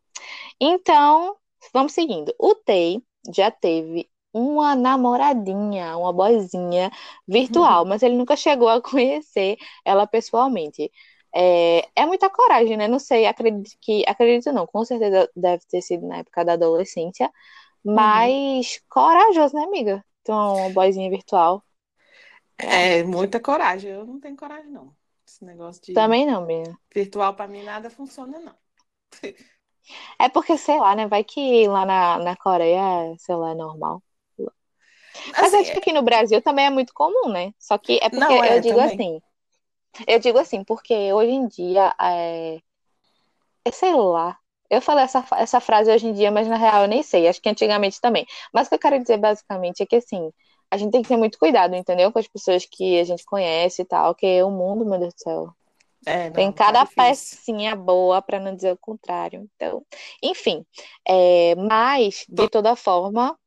Então, Vamos seguindo. O Tei já teve uma namoradinha, uma boizinha virtual, mas ele nunca chegou a conhecer ela pessoalmente. É, é muita coragem, né? Não sei, acredito que. Acredito não, com certeza deve ter sido na época da adolescência. Mas uhum. corajoso, né, amiga? Então, uma boizinha virtual. É, muita coragem. Eu não tenho coragem, não. Esse negócio de. Também não, minha. Virtual, pra mim, nada funciona, não. É porque, sei lá, né? Vai que lá na, na Coreia, sei lá, é normal. Mas assim, acho que aqui no Brasil também é muito comum, né? Só que é porque não, é, eu digo também. assim. Eu digo assim, porque hoje em dia é, é. Sei lá. Eu falei essa, essa frase hoje em dia, mas na real eu nem sei. Acho que antigamente também. Mas o que eu quero dizer basicamente é que assim, a gente tem que ter muito cuidado, entendeu? Com as pessoas que a gente conhece e tal, que o mundo, meu Deus do céu, é, não, Tem tá cada pecinha boa, para não dizer o contrário. Então, enfim. É, mas, de toda forma.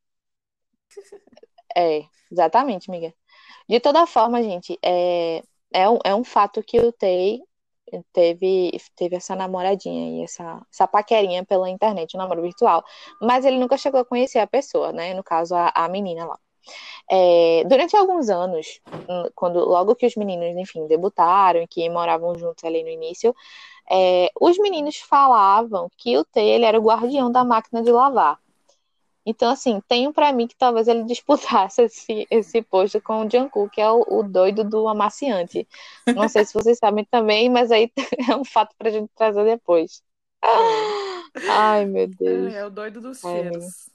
É, exatamente, amiga. De toda forma, gente, é, é, um, é um fato que o Tei teve, teve essa namoradinha e essa, essa paquerinha pela internet, um namoro virtual. Mas ele nunca chegou a conhecer a pessoa, né? No caso, a, a menina lá. É, durante alguns anos, hum, quando logo que os meninos, enfim, debutaram e que moravam juntos ali no início, é, os meninos falavam que o T ele era o guardião da máquina de lavar. Então, assim, tenho para mim que talvez ele disputasse esse, esse posto com o Jungkook, que é o, o, doido do amaciante. Não sei se vocês sabem também, mas aí é um fato pra gente trazer depois. Ai, meu Deus. É, é o doido dos cheiros.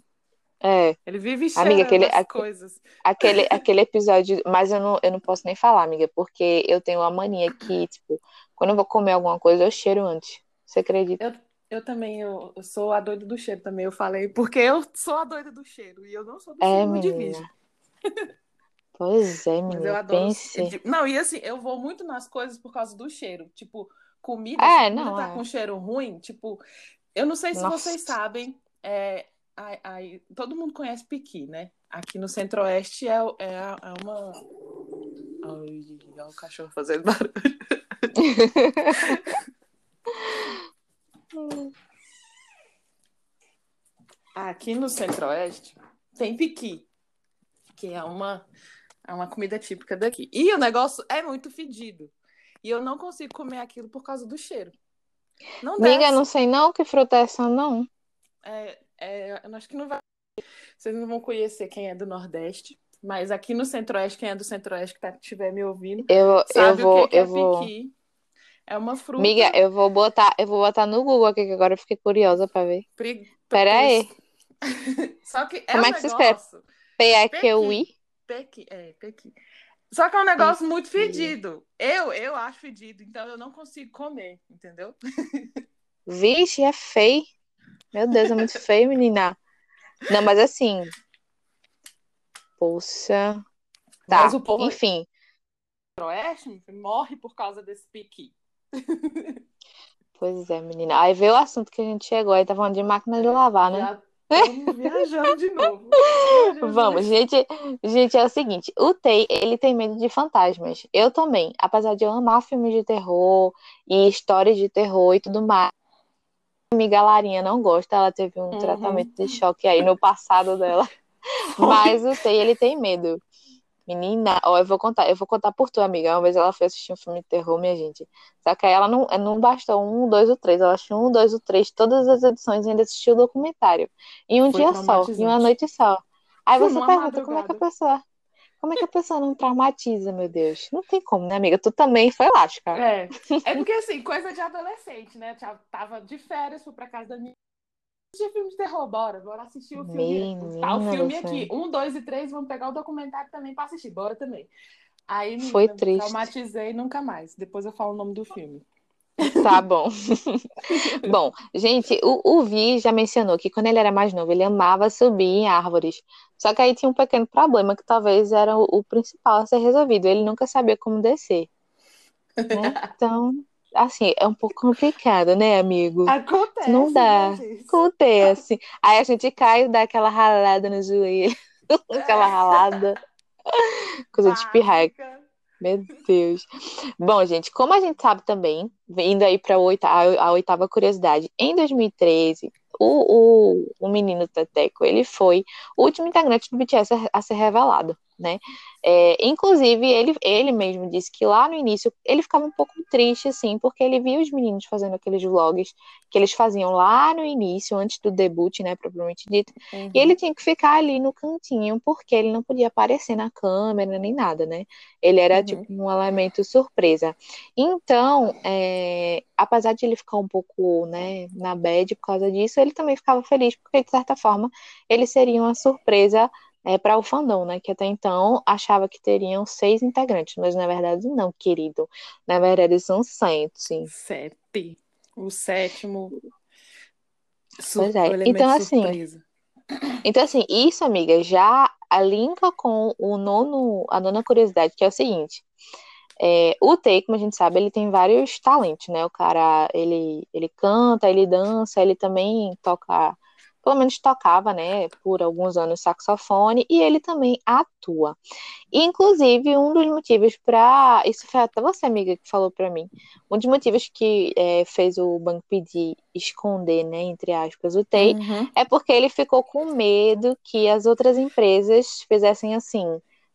É. Ele vive cheirando amiga, aquele, as coisas. Aquele, aquele episódio, mas eu não, eu não posso nem falar, amiga, porque eu tenho uma mania que, tipo, quando eu vou comer alguma coisa, eu cheiro antes. Você acredita? Eu, eu também, eu, eu sou a doida do cheiro também, eu falei, porque eu sou a doida do cheiro e eu não sou do é, signo de virgem. Pois é, menina. Mas eu adoro. Pense... Não, e assim, eu vou muito nas coisas por causa do cheiro. Tipo, comida, é, não, tá é. com cheiro ruim, tipo, eu não sei se Nossa. vocês sabem, é, Ai, ai, todo mundo conhece Piqui, né? Aqui no Centro-Oeste é, é, é uma. Ai, olha o cachorro fazendo barulho. Aqui no Centro-Oeste tem piqui, que é uma, é uma comida típica daqui. E o negócio é muito fedido. E eu não consigo comer aquilo por causa do cheiro. Não Miga, não sei não que fruta é essa, não. É, é, eu acho que não vai. Vocês não vão conhecer quem é do Nordeste. Mas aqui no Centro-Oeste, quem é do Centro-Oeste que tá, estiver me ouvindo, eu, sabe eu vou, o que, que eu é vou... É uma fruta. Amiga, eu vou botar, eu vou botar no Google aqui, que agora eu fiquei curiosa pra ver. Pri... Pera aí. Só que é Como um é que se escreve? P-E-Q-I? Pequi, é, pequi. Só que é um negócio muito fedido. Eu, eu acho fedido, então eu não consigo comer, entendeu? Vixe, é feio. Meu Deus, é muito feio, menina. Não, mas assim. Poxa. Tá, mas o povo enfim. Oeste morre por causa desse piqui. Pois é, menina. Aí veio o assunto que a gente chegou, aí tá falando de máquina de lavar, né? Viajando de novo. Vamos, gente, gente, é o seguinte, o Tei, ele tem medo de fantasmas. Eu também, apesar de eu amar filmes de terror e histórias de terror e tudo mais. Minha amiga Larinha não gosta, ela teve um uhum. tratamento de choque aí no passado dela. Mas o Tei, ele tem medo. Menina, ó, eu vou contar, eu vou contar por tu, amiga. Uma vez ela foi assistir um filme de terror, minha gente. Só que aí ela não, não bastou um, dois ou três. Ela assistiu um, dois ou três, todas as edições e ainda assistiu o documentário. Em um foi dia só, em uma noite só. Aí você pergunta, madrugada. como é que a pessoa. Como é que a pessoa não traumatiza, meu Deus? Não tem como, né, amiga? Tu também foi elástica. É. É porque, assim, coisa de adolescente, né? Eu tava de férias, fui pra casa da minha assistir filme de terror, bora, bora assistir o filme. Menina, tá, o filme aqui. Um, dois e três, vamos pegar o documentário também pra assistir, bora também. Aí me Foi triste. traumatizei nunca mais. Depois eu falo o nome do filme. Tá bom. bom, gente, o, o Vi já mencionou que quando ele era mais novo, ele amava subir em árvores. Só que aí tinha um pequeno problema que talvez era o, o principal a ser resolvido. Ele nunca sabia como descer. Né? Então, assim, é um pouco complicado, né, amigo? Acontece. Não dá. Né, Acontece. Aí a gente cai e dá aquela ralada no joelho. aquela ralada. Coisa de pirraca. Meu Deus. Bom, gente, como a gente sabe também, indo aí para a oitava curiosidade, em 2013, o, o, o menino Teteco, ele foi o último integrante do BTS a ser revelado né? É, inclusive, ele, ele mesmo disse que lá no início ele ficava um pouco triste, assim, porque ele via os meninos fazendo aqueles vlogs que eles faziam lá no início, antes do debut, né, propriamente dito, uhum. e ele tinha que ficar ali no cantinho, porque ele não podia aparecer na câmera nem nada, né? Ele era, uhum. tipo, um elemento surpresa. Então, é, apesar de ele ficar um pouco, né, na bad por causa disso, ele também ficava feliz, porque, de certa forma, ele seria uma surpresa é, para o fandom, né? Que até então achava que teriam seis integrantes, mas na verdade não, querido. Na verdade são sete. Sete. O sétimo. Pois é. Então, assim. Surpresa. Então, assim, isso, amiga, já linka com o nono, a nona curiosidade, que é o seguinte. É, o Tay, como a gente sabe, ele tem vários talentos, né? O cara, ele, ele canta, ele dança, ele também toca pelo menos tocava, né, por alguns anos saxofone e ele também atua. E, inclusive, um dos motivos para isso foi até você, amiga, que falou para mim. Um dos motivos que é, fez o banco pedir esconder, né, entre aspas, o TEI, uhum. é porque ele ficou com medo que as outras empresas fizessem assim: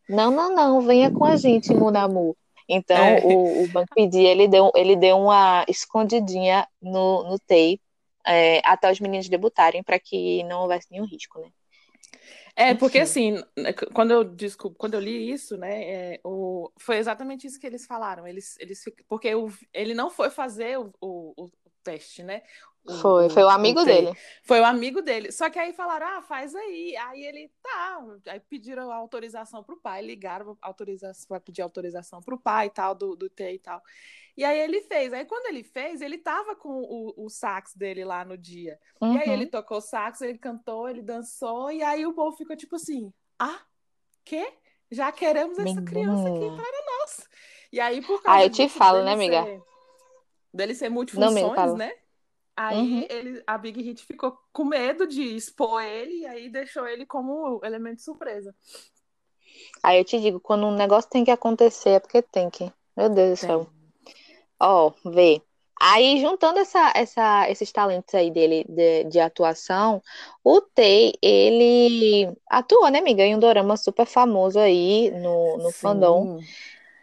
não, não, não, venha com a gente, Munamu. Então, é. o, o Banco Pedir, ele deu, ele deu uma escondidinha no, no TEI é, até os meninos debutarem para que não houvesse nenhum risco, né? É, porque assim, né, quando eu desculpa, quando eu li isso, né, é, o, foi exatamente isso que eles falaram. Eles, eles, porque o, ele não foi fazer o, o, o teste, né? Foi, foi o amigo dele. Foi o amigo dele. Só que aí falaram, ah, faz aí. Aí ele, tá. Aí pediram autorização pro pai, ligaram autorização, para pedir autorização pro pai e tal, do, do T e tal. E aí ele fez. Aí quando ele fez, ele tava com o, o sax dele lá no dia. Uhum. E aí ele uhum. tocou sax, ele cantou, ele dançou, e aí o povo ficou tipo assim: ah, quê? Já queremos essa criança aqui para nós. E aí, por causa Ah, eu te falo, né, amiga? Ser, dele ser multifunções, né? Aí uhum. ele, a Big Hit ficou com medo de expor ele e aí deixou ele como elemento surpresa. Aí eu te digo, quando um negócio tem que acontecer, é porque tem que. Meu Deus do céu. Ó, vê. Aí, juntando essa, essa, esses talentos aí dele de, de atuação, o Tei, ele atua, né, amiga, em um dorama super famoso aí no, no fandom.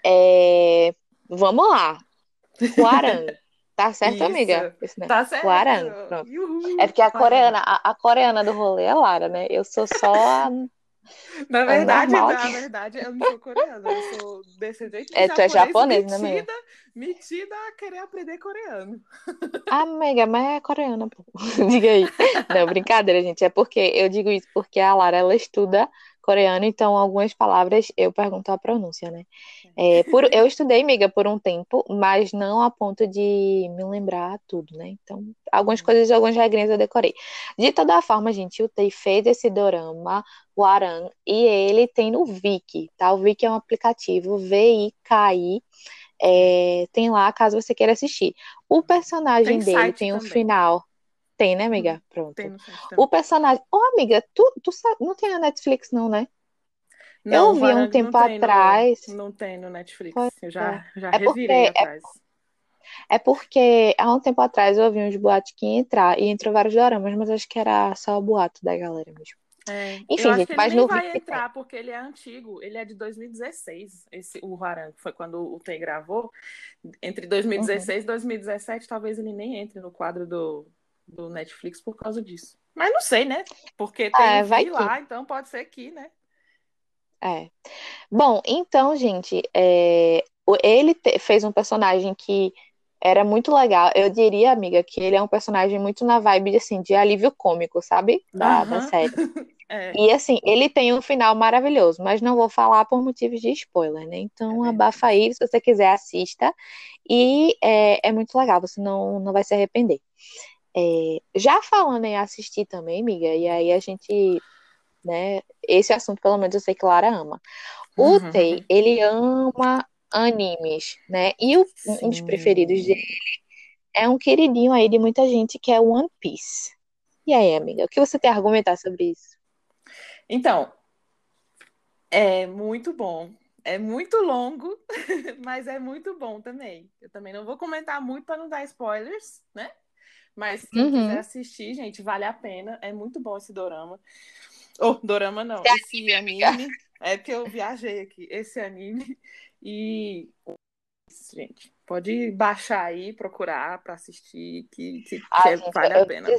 É, vamos lá. Guaran. Tá certo, Isso. amiga? Isso, né? Tá certo. Pronto. É porque a coreana, a, a, coreana do rolê é Lara, né? Eu sou só a na verdade, na verdade, eu não sou coreana, eu sou descendente de é, tu é japonês, né, metida, metida a querer aprender coreano. Amiga, mas é coreana, pô. Diga aí. Não, brincadeira, gente. É porque eu digo isso porque a Lara, ela estuda coreano, então algumas palavras eu pergunto a pronúncia, né? É, por, eu estudei, amiga, por um tempo, mas não a ponto de me lembrar tudo, né? Então, algumas uhum. coisas, algumas regrinhas eu decorei. De toda forma, gente, o Tei fez esse dorama, o Aran, e ele tem no Viki, tá? O Viki é um aplicativo, V-I-K-I, é, tem lá, caso você queira assistir. O personagem tem dele tem um também. final tem, né, amiga? Hum, Pronto. Tem o personagem. Ô, oh, amiga, tu, tu sabe... não tem a Netflix, não, né? Não, eu vi um tempo atrás. No, não tem no Netflix. eu já, é. já é revirei porque, atrás. É, é, porque há um tempo atrás eu ouvi uns boatos que ia entrar e entrou vários doramas, mas acho que era só o boato da galera mesmo. É, Enfim, eu gente, mas não vai entrar porque ele é antigo, ele é de 2016, esse o que foi quando o Tem gravou. Entre 2016 e uhum. 2017, talvez ele nem entre no quadro do, do Netflix por causa disso. Mas não sei, né? Porque tem é, vai lá, então pode ser que, né? É. Bom, então, gente, é... ele te... fez um personagem que era muito legal. Eu diria, amiga, que ele é um personagem muito na vibe assim, de alívio cômico, sabe? Da, da série. É. E assim, ele tem um final maravilhoso, mas não vou falar por motivos de spoiler, né? Então, é abafa aí, se você quiser, assista. E é, é muito legal, você não, não vai se arrepender. É, já falando em assistir também, amiga, e aí a gente, né, esse assunto pelo menos eu sei que Lara ama. O uhum. Tei, ele ama animes, né, e o, um dos preferidos dele é um queridinho aí de muita gente que é One Piece. E aí, amiga, o que você tem a argumentar sobre isso? Então, é muito bom. É muito longo, mas é muito bom também. Eu também não vou comentar muito para não dar spoilers, né? Mas quem uhum. quiser assistir, gente, vale a pena. É muito bom esse dorama. Oh, dorama não, esse anime. É porque eu viajei aqui. Esse anime. E. Gente, pode baixar aí, procurar para assistir, que, que, ah, que gente, vale a pena.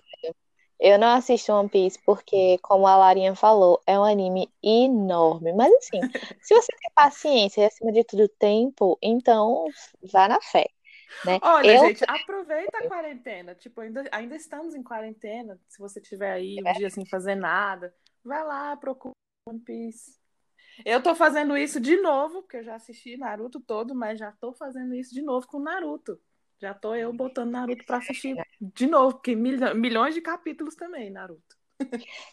Eu não assisto One Piece porque, como a Larinha falou, é um anime enorme. Mas assim, se você tem paciência e acima de tudo tempo, então vá na fé. Né? Olha, eu... gente, aproveita a quarentena. Tipo, ainda, ainda estamos em quarentena. Se você tiver aí um é. dia sem fazer nada, vai lá, procura One Piece. Eu tô fazendo isso de novo, porque eu já assisti Naruto todo, mas já tô fazendo isso de novo com Naruto. Já tô eu botando Naruto para assistir de novo, porque milhões de capítulos também, Naruto.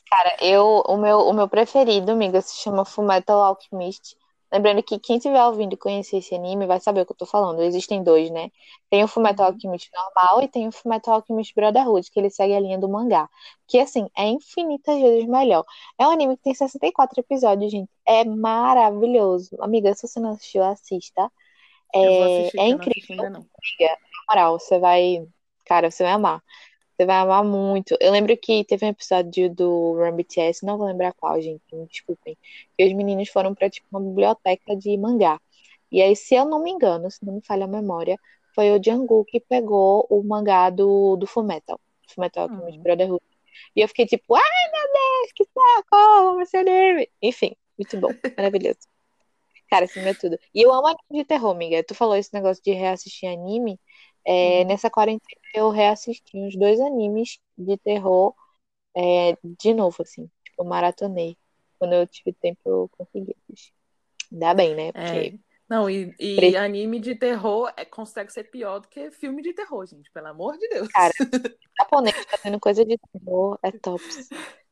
Cara, eu, o meu, o meu preferido, amiga, se chama Fullmetal Alchemist. Lembrando que quem estiver ouvindo e conhecer esse anime vai saber o que eu tô falando. Existem dois, né? Tem o Fullmetal uhum. Alchemist normal e tem o Fullmetal Alchemist Brotherhood, que ele segue a linha do mangá. Que, assim, é infinitas vezes melhor. É um anime que tem 64 episódios, gente. É maravilhoso. Amiga, se você não assistiu, assista. É, assistir, é incrível. Não Amiga, na moral, você vai... Cara, você vai amar. Você vai amar muito. Eu lembro que teve um episódio do Run BTS, não vou lembrar qual, gente, me desculpem. Que os meninos foram pra tipo, uma biblioteca de mangá. E aí, se eu não me engano, se não me falha a memória, foi o Jungkook que pegou o mangá do, do Fullmetal. Fullmetal Alchemist uhum. Brotherhood. E eu fiquei tipo, ai meu Deus, que saco, esse anime. Enfim, muito bom, maravilhoso. Cara, esse é tudo. E eu amo anime de terror, amiga. Tu falou esse negócio de reassistir anime. É, uhum. Nessa quarentena eu reassisti uns dois animes de terror é, de novo, assim, tipo, maratonei. Quando eu tive tempo, eu consegui assistir. Ainda bem, né? Porque... É. Não, e, e anime de terror é, consegue ser pior do que filme de terror, gente, pelo amor de Deus. Cara, japonês fazendo coisa de terror é tops.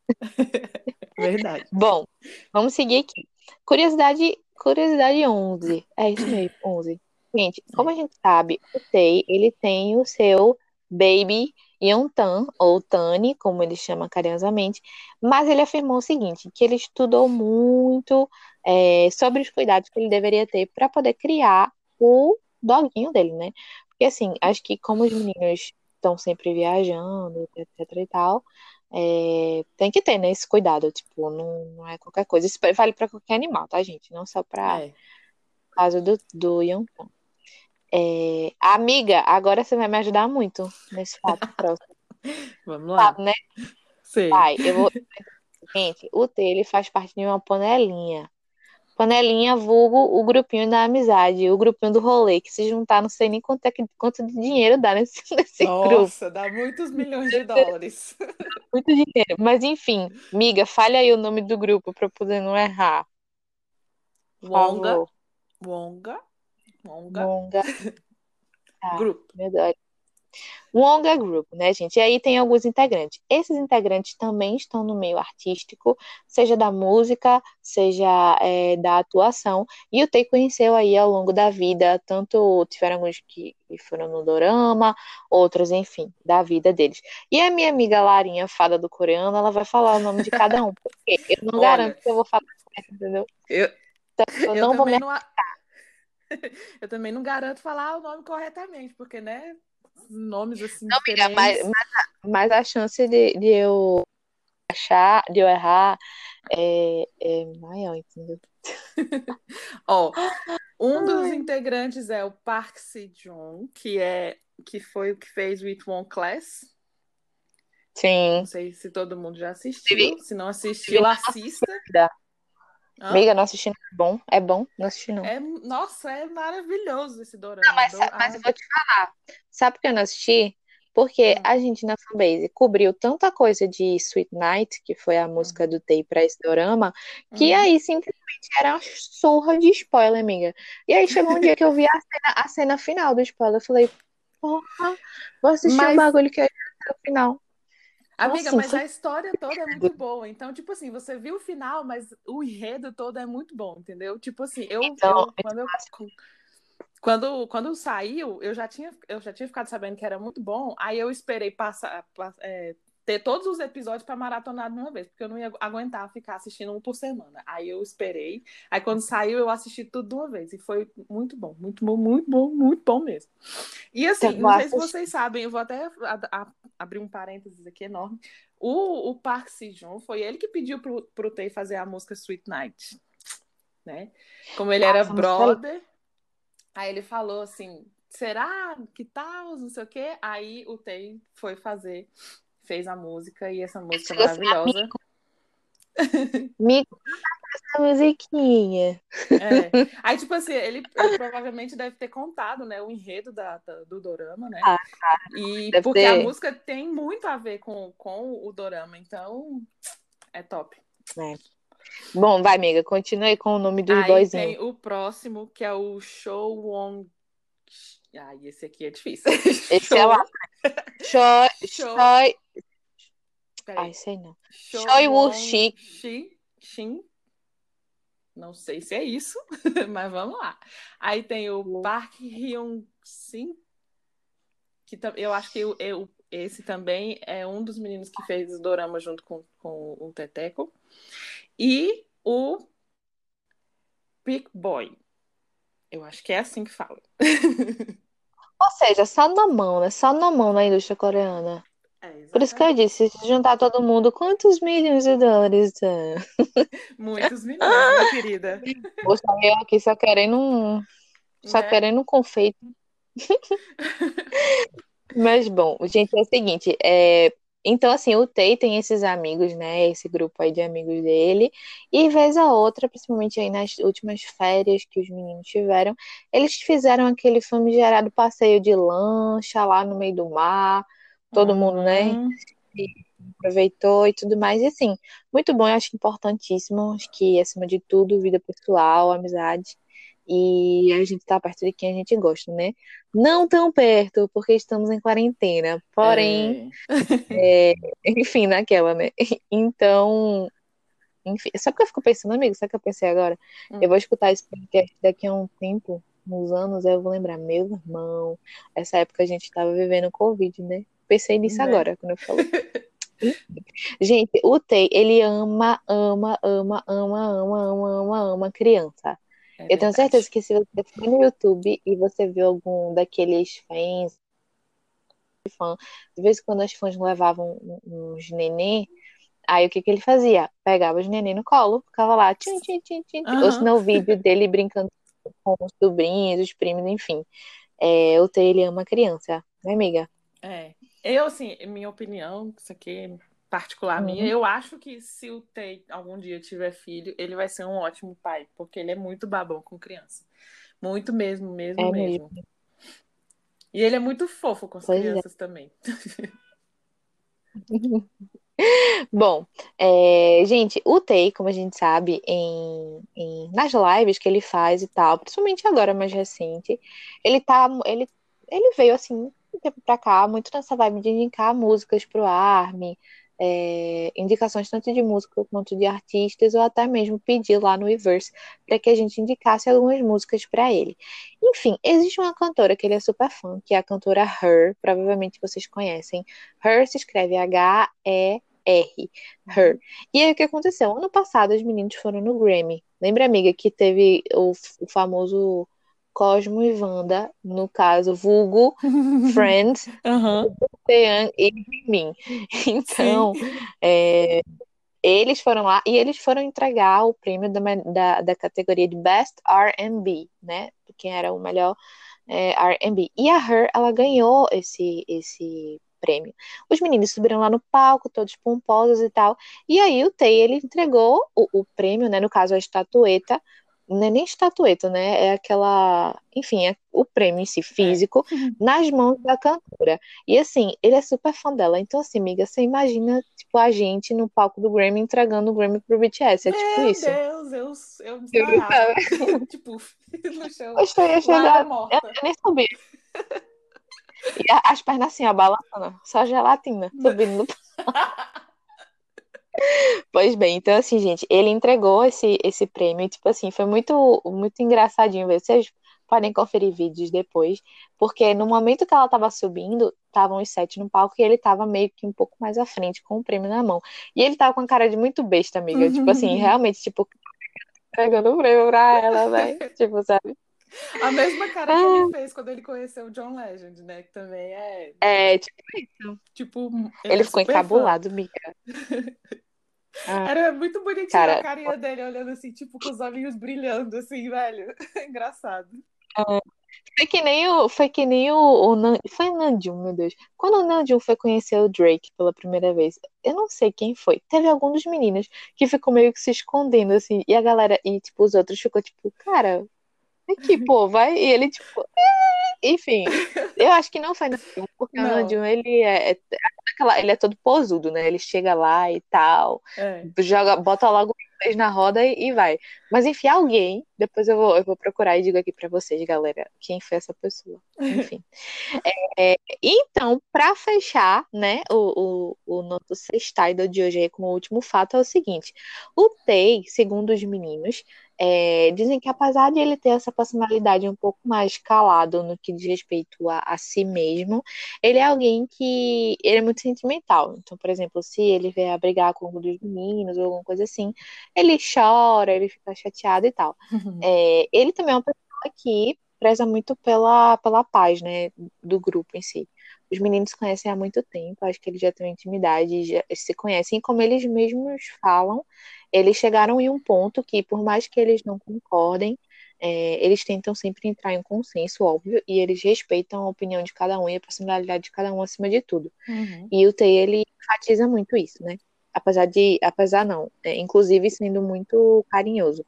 Verdade. Bom, vamos seguir aqui. Curiosidade, curiosidade 11. É isso mesmo, 11. Gente, como a gente sabe, o Tei, ele tem o seu Baby Yontan, ou Tani, como ele chama carinhosamente, mas ele afirmou o seguinte, que ele estudou muito é, sobre os cuidados que ele deveria ter para poder criar o doguinho dele, né? E assim, acho que como os meninos estão sempre viajando, etc e tal, é, tem que ter, né, esse cuidado, tipo, não, não é qualquer coisa. Isso vale para qualquer animal, tá, gente? Não só para é. caso do, do Yonton. É, amiga, agora você vai me ajudar muito nesse papo próximo. Vamos lá. né? Sim. Vai, eu vou. Gente, o T ele faz parte de uma panelinha. Panelinha, vulgo, o grupinho da amizade, o grupinho do rolê, que se juntar, não sei nem quanto, é, quanto de dinheiro dá nesse, nesse Nossa, grupo. Nossa, dá muitos milhões de dólares. Muito dinheiro. Mas enfim, miga, fale aí o nome do grupo para poder não errar. Wonga. Wonga. Wonga. Wonga. Tá, Grupo. Verdade. Wonga Group, né, gente? E aí tem alguns integrantes. Esses integrantes também estão no meio artístico, seja da música, seja é, da atuação. E o Tei conheceu aí ao longo da vida, tanto tiveram alguns que foram no dorama, outros, enfim, da vida deles. E a minha amiga Larinha, fada do coreano, ela vai falar o nome de cada um, porque eu não Olha, garanto que eu vou falar certo, entendeu? Eu, então, eu, eu não vou me não... Eu também não garanto falar o nome corretamente, porque, né, nomes assim. Não, amiga, mas, mas, mas, a chance de, de eu achar, de eu errar é, é maior, entendeu? Ó, um dos Ai. integrantes é o Park Se-jong, que é que foi o que fez o It One Class. Sim. Não sei se todo mundo já assistiu. Se não assistiu, assista. Amiga, não assisti, é bom? É bom? Não assisti, não. É, nossa, é maravilhoso esse dorama. Não, mas, mas eu vou te falar. Sabe por que eu não assisti? Porque hum. a gente na fanbase cobriu tanta coisa de Sweet Night, que foi a música hum. do Tay pra esse dorama, que hum. aí simplesmente era uma surra de spoiler, amiga. E aí chegou um dia que eu vi a cena, a cena final do spoiler. Eu falei, porra, vou assistir mas... um bagulho que é o final. Amiga, mas a história toda é muito boa. Então, tipo assim, você viu o final, mas o enredo todo é muito bom, entendeu? Tipo assim, eu, então, eu quando eu quando, quando saiu, eu já, tinha, eu já tinha ficado sabendo que era muito bom. Aí eu esperei passar, é, ter todos os episódios para maratonar de uma vez, porque eu não ia aguentar ficar assistindo um por semana. Aí eu esperei. Aí quando saiu, eu assisti tudo de uma vez. E foi muito bom, muito bom, muito bom, muito bom mesmo. E assim, não sei se vocês sabem, eu vou até a, a, abrir um parênteses aqui enorme. O, o Park Si-jun foi ele que pediu pro, pro Tay fazer a música Sweet Night. Né? Como ele era brother. Aí ele falou assim: será que tal? Não sei o quê. Aí o Tay foi fazer, fez a música e essa música é maravilhosa. Me essa musiquinha. É. Aí, tipo assim, ele, ele, provavelmente deve ter contado, né, o enredo da, da do Dorama, né? Ah, e porque ter. a música tem muito a ver com, com o Dorama, então é top. É. Bom, vai, amiga, continue com o nome dos Aí boyzinhos. tem o próximo, que é o Show Wong. Ai, esse aqui é difícil. Esse Show... é lá. Choi. Choi. Ai, sei não. Choi Woo Shi. Shin. Não sei se é isso, mas vamos lá. Aí tem o Park Hyun Sin, que eu acho que eu, eu, esse também é um dos meninos que fez o dorama junto com, com o Teteco e o Big Boy. Eu acho que é assim que fala. Ou seja, só na mão, né? Só na mão na indústria coreana. É, Por isso que eu disse, se juntar todo mundo, quantos milhões de dólares? Muitos milhões, minha querida. Poxa, eu aqui só querendo um. Só né? querendo um confeito. Mas bom, gente, é o seguinte, é, então, assim, o Tei tem esses amigos, né? Esse grupo aí de amigos dele. E vez a outra, principalmente aí nas últimas férias que os meninos tiveram, eles fizeram aquele famigerado passeio de lancha lá no meio do mar. Todo uhum. mundo, né? aproveitou e tudo mais. E assim, muito bom, eu acho importantíssimo. Acho que, acima de tudo, vida pessoal, amizade e a gente tá perto de quem a gente gosta, né? Não tão perto, porque estamos em quarentena, porém, é. É, enfim, naquela, né? Então, enfim, sabe o que eu fico pensando, amigo? Sabe o que eu pensei agora? Hum. Eu vou escutar esse podcast daqui a um tempo, uns anos, eu vou lembrar, meu irmão, essa época a gente tava vivendo Covid, né? Pensei nisso né? agora, quando eu falei. Gente, o Tei, ele ama, ama, ama, ama, ama, ama, ama, ama criança. É eu tenho certeza que se você for no YouTube e você viu algum daqueles fãs, fã, de vez em quando as fãs levavam uns nenê, aí o que que ele fazia? Pegava os nenê no colo, ficava lá, tchim, tchim, tchim, tchim, uhum. ou senão o vídeo dele brincando com os sobrinhos, os primos, enfim. É, o T, ele ama criança, né, amiga? É. Eu, assim, minha opinião, isso aqui particular minha, uhum. eu acho que se o Tay algum dia tiver filho, ele vai ser um ótimo pai, porque ele é muito babão com criança. Muito mesmo, mesmo, é mesmo. mesmo. E ele é muito fofo com as pois é. crianças é. também. Bom, é, gente, o Tay, como a gente sabe, em, em, nas lives que ele faz e tal, principalmente agora mais recente, ele tá. Ele, ele veio assim, um tempo pra cá, muito nessa vibe de indicar músicas pro Army, é, indicações tanto de música quanto de artistas, ou até mesmo pedir lá no Reverse para que a gente indicasse algumas músicas para ele. Enfim, existe uma cantora que ele é super fã, que é a cantora Her, provavelmente vocês conhecem. Her se escreve H-E. R, Her. E aí o que aconteceu? Ano passado os meninos foram no Grammy. Lembra, amiga, que teve o, o famoso Cosmo e Wanda, no caso, vulgo, Friends, uhum. e mim. Então, é, eles foram lá e eles foram entregar o prêmio da, da, da categoria de Best R&B, né? Quem era o melhor é, R&B. E a Her, ela ganhou esse, esse prêmio. Os meninos subiram lá no palco, todos pomposos e tal. E aí o Tay, ele entregou o, o prêmio, né? No caso, a estatueta não é nem estatueta, né? É aquela, enfim, é o prêmio em si, físico, é. nas mãos da cantora. E assim, ele é super fã dela. Então, assim, amiga, você imagina, tipo, a gente no palco do Grammy entregando o Grammy pro BTS. É tipo Meu isso. Meu Deus, eu, eu me tipo, no chão. Eu cheguei, chegar, eu, eu nem sabia. E as pernas assim, abalançando, só gelatina, subindo no Pois bem, então assim, gente, ele entregou esse, esse prêmio, tipo assim, foi muito, muito engraçadinho ver. Vocês podem conferir vídeos depois, porque no momento que ela tava subindo, estavam os sete no palco e ele tava meio que um pouco mais à frente, com o prêmio na mão. E ele tava com a cara de muito besta, amiga. Uhum. Tipo assim, realmente, tipo, entregando o prêmio pra ela, velho. tipo, sabe? A mesma cara que ele fez quando ele conheceu o John Legend, né? Que também é. É, tipo isso. Tipo, ele, ele é ficou encabulado, amiga. Ah, Era muito bonitinho cara, a carinha dele olhando assim, tipo, com os olhinhos brilhando, assim, velho. Engraçado. É, foi que nem o. Foi que nem o. o Nan, foi o Nandium, meu Deus. Quando o Nandium foi conhecer o Drake pela primeira vez, eu não sei quem foi. Teve algum dos meninos que ficou meio que se escondendo, assim. E a galera, e tipo, os outros ficou tipo, cara, aqui, pô, vai. E ele, tipo, é... enfim. Eu acho que não foi Nandium, porque não. o Nandium, ele é, é aquela, ele é todo posudo, né? Ele chega lá e tal, é. joga, bota logo vez na roda e, e, vai. Mas enfim, alguém, depois eu vou, eu vou procurar e digo aqui para vocês, galera, quem foi essa pessoa. Enfim. é, então, para fechar, né, o, o, o nosso sextado de hoje aí, como último fato, é o seguinte: o Tei, segundo os meninos, é, dizem que apesar de ele ter essa personalidade um pouco mais calado no que diz respeito a, a, si mesmo, ele é alguém que ele é muito sentimental. Então, por exemplo, se ele vier a brigar com um dos meninos ou alguma coisa assim, ele chora, ele fica chateado e tal. Uhum. É, ele também é uma pessoa que preza muito pela, pela paz, né, do grupo em si. Os meninos se conhecem há muito tempo, acho que eles já têm intimidade, já se conhecem, e como eles mesmos falam, eles chegaram em um ponto que, por mais que eles não concordem, é, eles tentam sempre entrar em um consenso, óbvio, e eles respeitam a opinião de cada um e a personalidade de cada um acima de tudo. Uhum. E o T, ele enfatiza muito isso, né? Apesar de, apesar não, é, inclusive sendo muito carinhoso.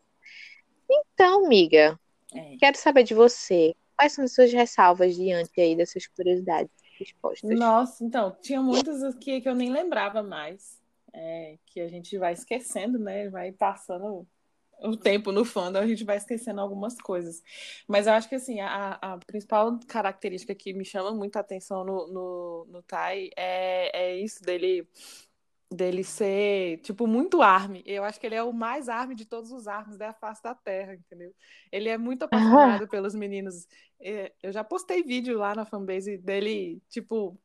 Então, amiga, é. quero saber de você, quais são as suas ressalvas diante aí dessas curiosidades respostas? Nossa, então, tinha muitas aqui que eu nem lembrava mais é, que a gente vai esquecendo, né? Vai passando o tempo no fandom, a gente vai esquecendo algumas coisas. Mas eu acho que assim, a, a principal característica que me chama muita atenção no, no, no Tai é, é isso dele dele ser, tipo, muito arme. Eu acho que ele é o mais arme de todos os armes da face da Terra, entendeu? Ele é muito apaixonado pelos meninos. É, eu já postei vídeo lá na fanbase dele, tipo,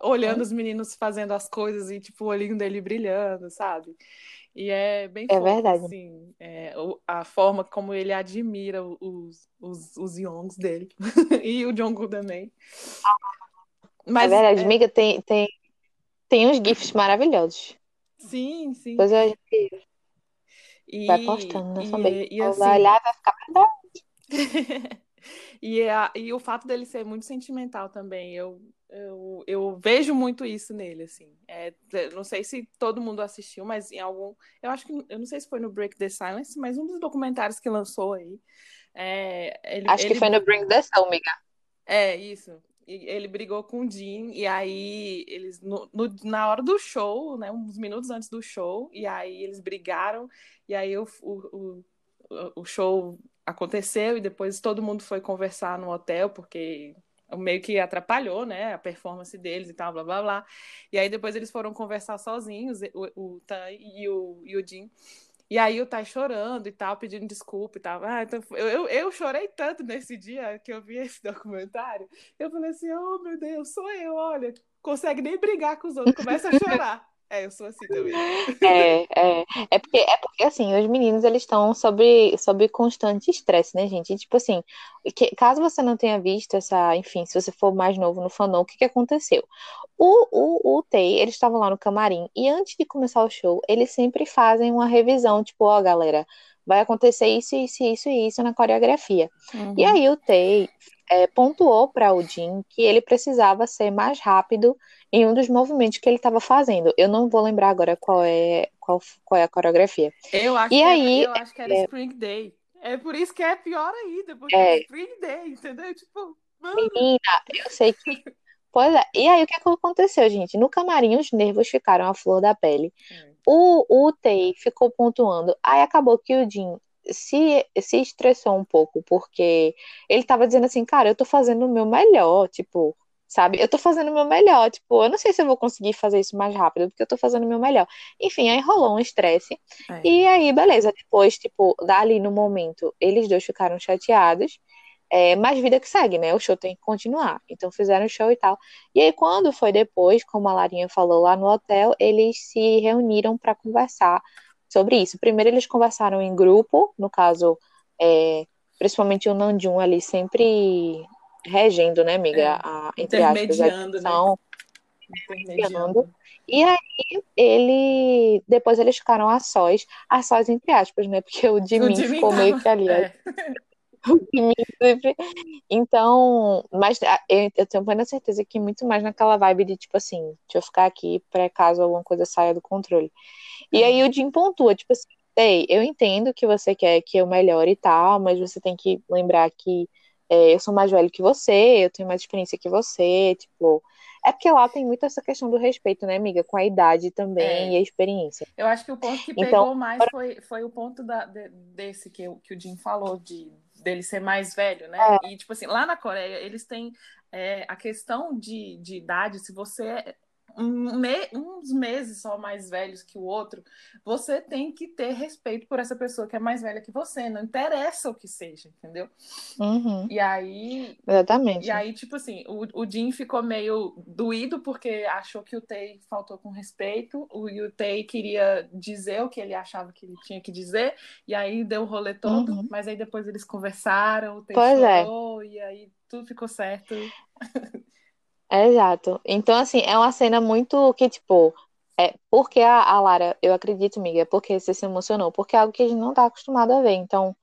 olhando os meninos fazendo as coisas e, tipo, o olhinho dele brilhando, sabe? E é bem é fofo, verdade. assim, é, a forma como ele admira os, os, os Yongs dele. e o Jungkook também. Mas, é verdade, é... amiga, tem, tem, tem uns GIFs maravilhosos. Sim, sim. Depois a gente e, vai postando na e, e, assim, vai olhar vai ficar verdade. e, a, e o fato dele ser muito sentimental também, eu eu, eu vejo muito isso nele, assim. É, não sei se todo mundo assistiu, mas em algum. Eu acho que. Eu não sei se foi no Break the Silence, mas um dos documentários que lançou aí. É, ele, acho ele... que foi no Bring the Soul, amiga. É, isso. Ele brigou com o Jim, e aí eles, no, no, na hora do show, né, uns minutos antes do show, e aí eles brigaram, e aí o, o, o, o show aconteceu, e depois todo mundo foi conversar no hotel, porque meio que atrapalhou, né, a performance deles e tal, blá blá blá. E aí depois eles foram conversar sozinhos, o, o Tai e o, e o Jim. E aí o Tai chorando e tal, pedindo desculpa e tal. Ah, então eu, eu, eu, chorei tanto nesse dia que eu vi esse documentário. Eu falei assim, oh meu Deus, sou eu, olha, consegue nem brigar com os outros, começa a chorar. É, eu sou assim também. É, é. É porque, é porque assim, os meninos eles estão sob, sob constante estresse, né, gente? E, tipo assim, que, caso você não tenha visto essa, enfim, se você for mais novo no fandom, o que, que aconteceu? O, o, o Tei, eles estavam lá no camarim, e antes de começar o show, eles sempre fazem uma revisão, tipo, ó, galera, vai acontecer isso, isso, isso e isso na coreografia. Uhum. E aí o Tei é, pontuou para o Jin que ele precisava ser mais rápido em um dos movimentos que ele estava fazendo. Eu não vou lembrar agora qual é, qual, qual é a coreografia. Eu acho, e que, aí, era, eu acho que era é, Spring Day. É por isso que é pior ainda, porque é, é Spring Day, entendeu? Tipo, mano. Menina, eu sei que. Pois é. E aí, o que aconteceu, gente? No camarim, os nervos ficaram à flor da pele. Hum. O, o Tei ficou pontuando. Aí acabou que o Jin se, se estressou um pouco, porque ele tava dizendo assim, cara, eu tô fazendo o meu melhor, tipo, sabe? Eu tô fazendo o meu melhor, tipo, eu não sei se eu vou conseguir fazer isso mais rápido, porque eu tô fazendo o meu melhor. Enfim, aí rolou um estresse. É. E aí, beleza, depois, tipo, dali no momento, eles dois ficaram chateados. É, mas vida que segue, né? O show tem que continuar. Então fizeram o show e tal. E aí, quando foi depois, como a Larinha falou lá no hotel, eles se reuniram para conversar sobre isso. Primeiro, eles conversaram em grupo, no caso, é, principalmente o Nandjum ali sempre regendo, né, amiga? É, a, entre aspas, a né? discussão. Intermediando. E aí, ele. Depois eles ficaram a sós, a sós entre aspas, né? Porque o Jimmy, ficou tava... meio que ali. É. Então, mas eu tenho plena certeza que muito mais naquela vibe de tipo assim, deixa eu ficar aqui para caso alguma coisa saia do controle. E aí o Jim pontua, tipo assim, Ei, eu entendo que você quer que eu melhore e tal, mas você tem que lembrar que é, eu sou mais velho que você, eu tenho mais experiência que você, tipo. É porque lá tem muito essa questão do respeito, né, amiga? Com a idade também é. e a experiência. Eu acho que o ponto que então, pegou então, mais foi, foi o ponto da, de, desse que, que o Jim falou, de dele ser mais velho, né? É. E, tipo assim, lá na Coreia, eles têm é, a questão de, de idade, se você um me, uns meses só mais velhos que o outro, você tem que ter respeito por essa pessoa que é mais velha que você, não interessa o que seja, entendeu? Uhum. E aí. Exatamente. E aí, tipo assim, o, o Jim ficou meio doído porque achou que o Tay faltou com respeito, o, e o Tay queria dizer o que ele achava que ele tinha que dizer, e aí deu o rolê todo, uhum. mas aí depois eles conversaram, o Tay chorou, é. e aí tudo ficou certo. Exato. Então, assim, é uma cena muito que, tipo, é porque a, a Lara, eu acredito, amiga, é porque você se emocionou, porque é algo que a gente não tá acostumado a ver. Então,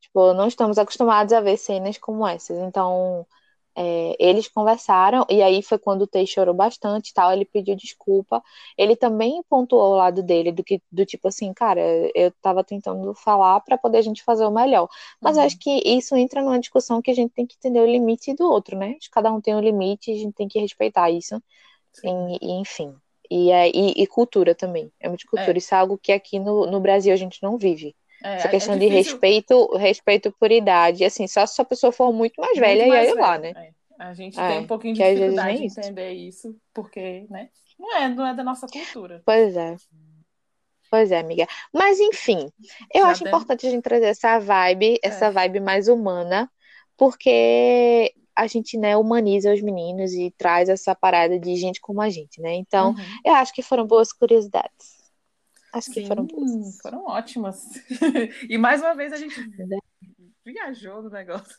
tipo, não estamos acostumados a ver cenas como essas. Então, é, eles conversaram, e aí foi quando o Tei chorou bastante e tal, ele pediu desculpa. Ele também pontuou o lado dele, do, que, do tipo assim, cara, eu tava tentando falar para poder a gente fazer o melhor. Mas uhum. acho que isso entra numa discussão que a gente tem que entender o limite do outro, né? Cada um tem um limite e a gente tem que respeitar isso. E, e, enfim. E, é, e, e, cultura também. É muito cultura. É. Isso é algo que aqui no, no Brasil a gente não vive. É, Essa é questão é de respeito, respeito por idade. Assim, só se a pessoa for muito mais muito velha, mais e aí velha. lá, né? É. A gente tem um pouquinho de dificuldade de entender isso, porque, né? Não é, não é da nossa cultura. Pois é. Pois é, amiga. Mas enfim, eu Já acho importante a gente trazer essa vibe, essa vibe mais humana, porque a gente, né, humaniza os meninos e traz essa parada de gente como a gente, né? Então, uhum. eu acho que foram boas curiosidades. Acho Sim, que foram Foram ótimas. e mais uma vez a gente viajou no negócio.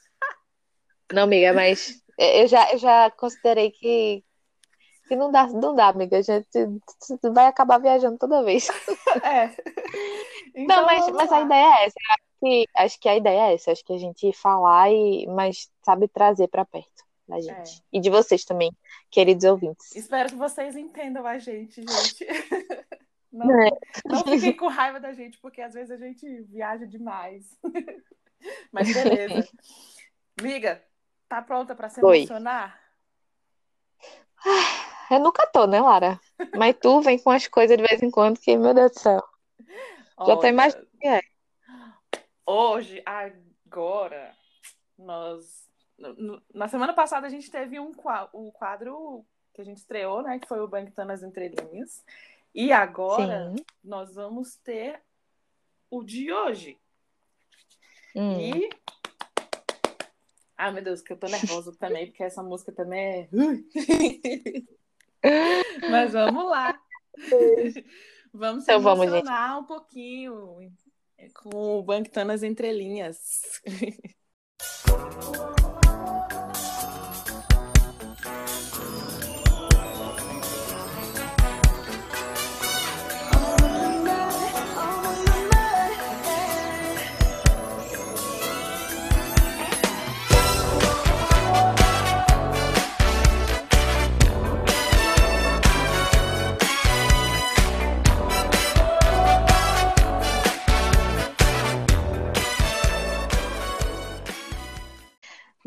Não, amiga, mas eu já, eu já considerei que, que não dá, não dá, amiga. A gente vai acabar viajando toda vez. É. Então, não, mas, mas a ideia é essa. Acho que, acho que a ideia é essa. Acho que a gente falar e, mas sabe trazer para perto da gente. É. E de vocês também, queridos ouvintes. Espero que vocês entendam a gente, gente. Não, é. não fiquem com raiva da gente, porque às vezes a gente viaja demais. Mas beleza. Miga, tá pronta para se emocionar? Eu nunca tô, né, Lara? Mas tu vem com as coisas de vez em quando que, meu Deus do céu. Já tô imaginando que é. Hoje, agora, nós. Na semana passada a gente teve um, um quadro que a gente estreou, né? Que foi o Banquetando as Entrelinhas. E agora Sim. nós vamos ter o de hoje. Hum. E. Ai, meu Deus, que eu tô nervosa também, porque essa música também é. Mas vamos lá. Vamos então, se emocionar vamos, um pouquinho com o Banquetando as Entrelinhas.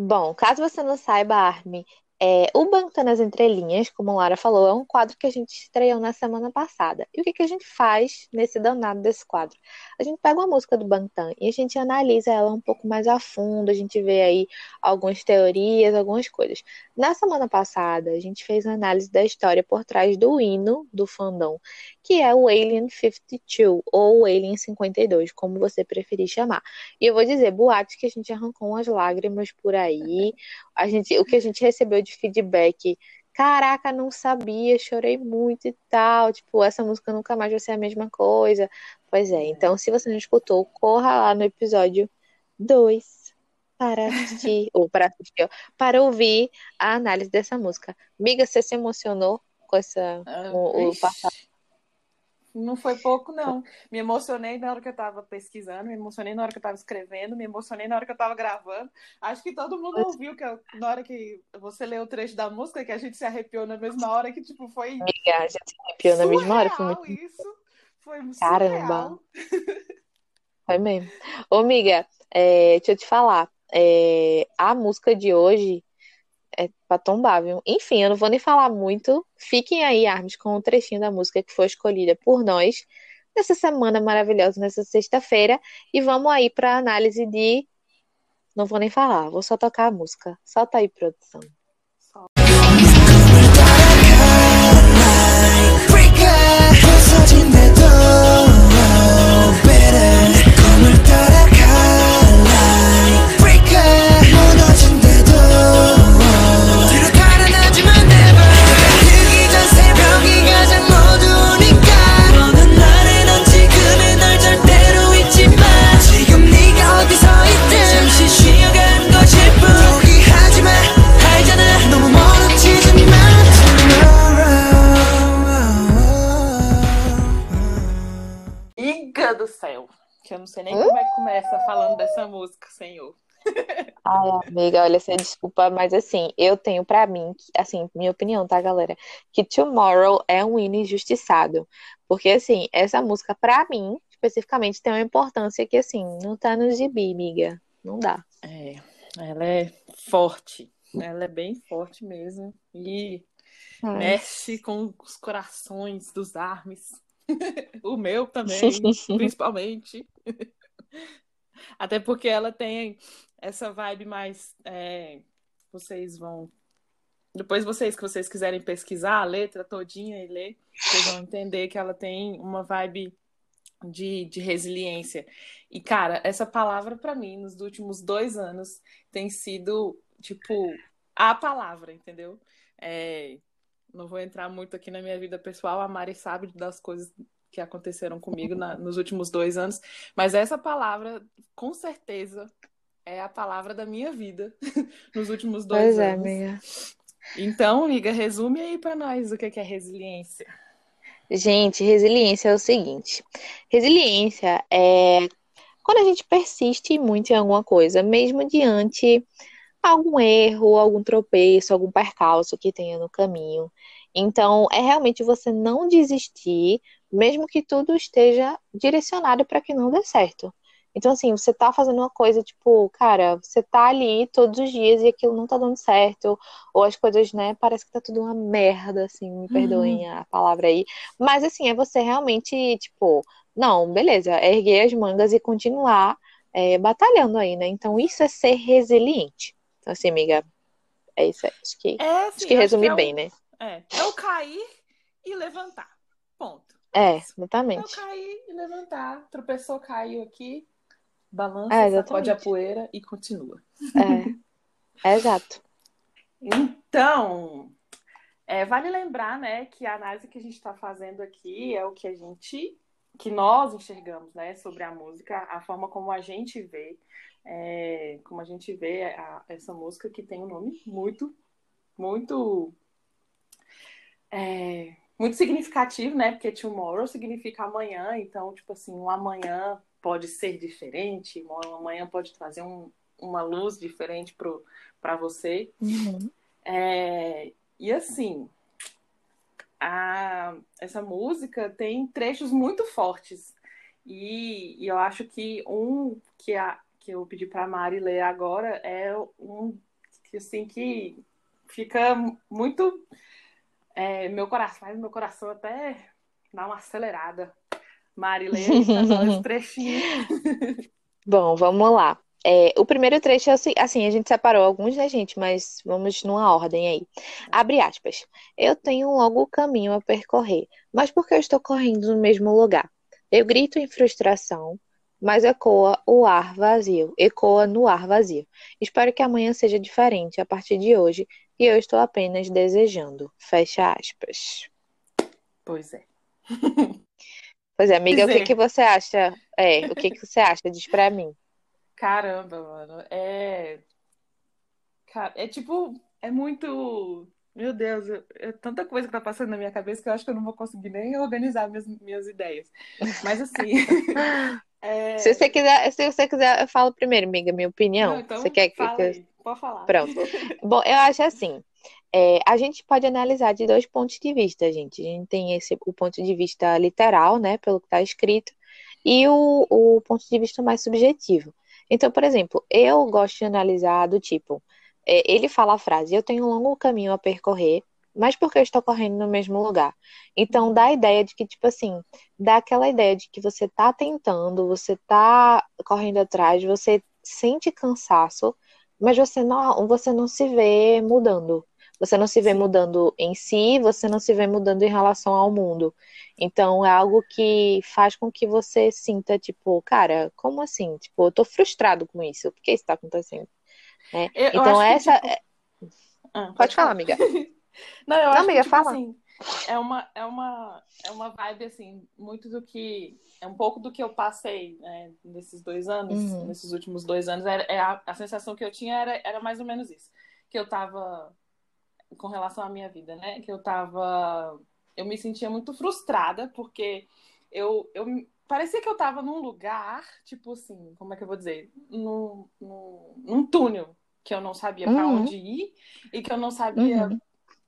Bom, caso você não saiba, Armin, é, o Bangtan nas Entrelinhas, como Lara falou, é um quadro que a gente estreou na semana passada. E o que, que a gente faz nesse danado desse quadro? A gente pega uma música do Bangtan e a gente analisa ela um pouco mais a fundo, a gente vê aí algumas teorias, algumas coisas. Na semana passada, a gente fez uma análise da história por trás do hino do fandom, que é o Alien 52, ou Alien 52, como você preferir chamar. E eu vou dizer, boatos que a gente arrancou umas lágrimas por aí, a gente, o que a gente recebeu de feedback caraca, não sabia, chorei muito e tal. Tipo, essa música nunca mais vai ser a mesma coisa. Pois é, então se você não escutou, corra lá no episódio 2 para assistir, ou para assistir, ó, para ouvir a análise dessa música. Miga, você se emocionou com essa ah, o, o passado? Não foi pouco, não. Me emocionei na hora que eu estava pesquisando, me emocionei na hora que eu estava escrevendo, me emocionei na hora que eu estava gravando. Acho que todo mundo ouviu que eu, na hora que você leu o trecho da música, que a gente se arrepiou na mesma hora, que tipo foi. Amiga, a gente se arrepiou na mesma hora. Foi muito... isso. Foi muito Caramba. Foi mesmo. Ô, amiga, é, deixa eu te falar é, a música de hoje é pra tombar, viu? Enfim, eu não vou nem falar muito. Fiquem aí, Armes, com um trechinho da música que foi escolhida por nós nessa semana maravilhosa, nessa sexta-feira. E vamos aí pra análise de. Não vou nem falar, vou só tocar a música. Solta aí, produção. Não sei nem como é que começa falando dessa música, senhor. Ai, amiga, olha, você desculpa, mas assim, eu tenho para mim, assim, minha opinião, tá, galera? Que Tomorrow é um hino injustiçado. Porque, assim, essa música, para mim, especificamente, tem uma importância que, assim, não tá no gibi, amiga. Não dá. É, ela é forte. Ela é bem forte mesmo. E mexe com os corações dos armes. o meu também, principalmente. Até porque ela tem essa vibe mais. É, vocês vão. Depois vocês que vocês quiserem pesquisar a letra todinha e ler, vocês vão entender que ela tem uma vibe de, de resiliência. E, cara, essa palavra para mim, nos últimos dois anos, tem sido, tipo, a palavra, entendeu? É, não vou entrar muito aqui na minha vida pessoal, a Mari sabe das coisas que aconteceram comigo na, nos últimos dois anos. Mas essa palavra, com certeza, é a palavra da minha vida nos últimos dois pois é, anos. Pois é, amiga. Então, amiga, resume aí para nós o que é resiliência. Gente, resiliência é o seguinte: resiliência é quando a gente persiste muito em alguma coisa, mesmo diante algum erro, algum tropeço, algum percalço que tenha no caminho. Então, é realmente você não desistir, mesmo que tudo esteja direcionado para que não dê certo. Então, assim, você tá fazendo uma coisa, tipo, cara, você tá ali todos os dias e aquilo não tá dando certo, ou as coisas, né, parece que tá tudo uma merda, assim, me perdoem uhum. a palavra aí. Mas, assim, é você realmente, tipo, não, beleza, é erguer as mangas e continuar é, batalhando aí, né? Então, isso é ser resiliente. Então, assim, amiga, é isso aí. Acho que, é, assim, acho que resume é bem, o, né? É, eu cair e levantar. Ponto. É, exatamente. Eu cair e levantar. Tropeçou, caiu aqui, balança, é, sacode a poeira e continua. É, é exato. Então, é, vale lembrar, né, que a análise que a gente está fazendo aqui é o que a gente, que nós enxergamos, né, sobre a música, a forma como a gente vê, é, como a gente vê a, essa música que tem um nome muito, muito, é, muito significativo, né, porque tomorrow significa amanhã, então, tipo assim, um amanhã pode ser diferente, amanhã pode trazer um, uma luz diferente para você. Uhum. É, e assim, a, essa música tem trechos muito fortes. E, e, eu acho que um que, a, que eu pedi para a Mari ler agora é um que assim que fica muito é, meu coração, faz meu coração até dar uma acelerada. Marilene, tá trechinho. Bom, vamos lá. É, o primeiro trecho é assim, a gente separou alguns, né, gente? Mas vamos numa ordem aí. Abre aspas. Eu tenho logo o caminho a percorrer, mas por que eu estou correndo no mesmo lugar? Eu grito em frustração, mas ecoa o ar vazio, ecoa no ar vazio. Espero que amanhã seja diferente a partir de hoje e eu estou apenas desejando. Fecha aspas. Pois é. Pois é, amiga, o que, que você acha? É, o que, que você acha? Diz pra mim. Caramba, mano. É. É tipo, é muito. Meu Deus, é tanta coisa que tá passando na minha cabeça que eu acho que eu não vou conseguir nem organizar minhas, minhas ideias. Mas assim. é... Se você quiser, se você quiser, eu falo primeiro, amiga, minha opinião. Não, então você quer fala que. Aí. Pode falar. Pronto. Bom, eu acho assim. É, a gente pode analisar de dois pontos de vista, gente. A gente tem esse, o ponto de vista literal, né, pelo que está escrito, e o, o ponto de vista mais subjetivo. Então, por exemplo, eu gosto de analisar do tipo, é, ele fala a frase, eu tenho um longo caminho a percorrer, mas porque eu estou correndo no mesmo lugar. Então, dá a ideia de que, tipo assim, dá aquela ideia de que você tá tentando, você tá correndo atrás, você sente cansaço, mas você não, você não se vê mudando. Você não se vê mudando em si, você não se vê mudando em relação ao mundo. Então é algo que faz com que você sinta, tipo, cara, como assim? Tipo, eu tô frustrado com isso. Por que isso tá acontecendo? É. Eu, então essa. Que, tipo... ah, pode, pode falar, amiga. não, eu não, acho amiga, que, tipo, fala. Assim, é uma, é uma, é uma vibe assim, muito do que. É um pouco do que eu passei né, nesses dois anos, uhum. nesses últimos dois anos. Era, é a, a sensação que eu tinha era, era mais ou menos isso. Que eu tava com relação à minha vida, né? Que eu tava. Eu me sentia muito frustrada, porque eu, eu parecia que eu tava num lugar, tipo assim, como é que eu vou dizer? Num, num, num túnel que eu não sabia para uhum. onde ir e que eu não sabia uhum.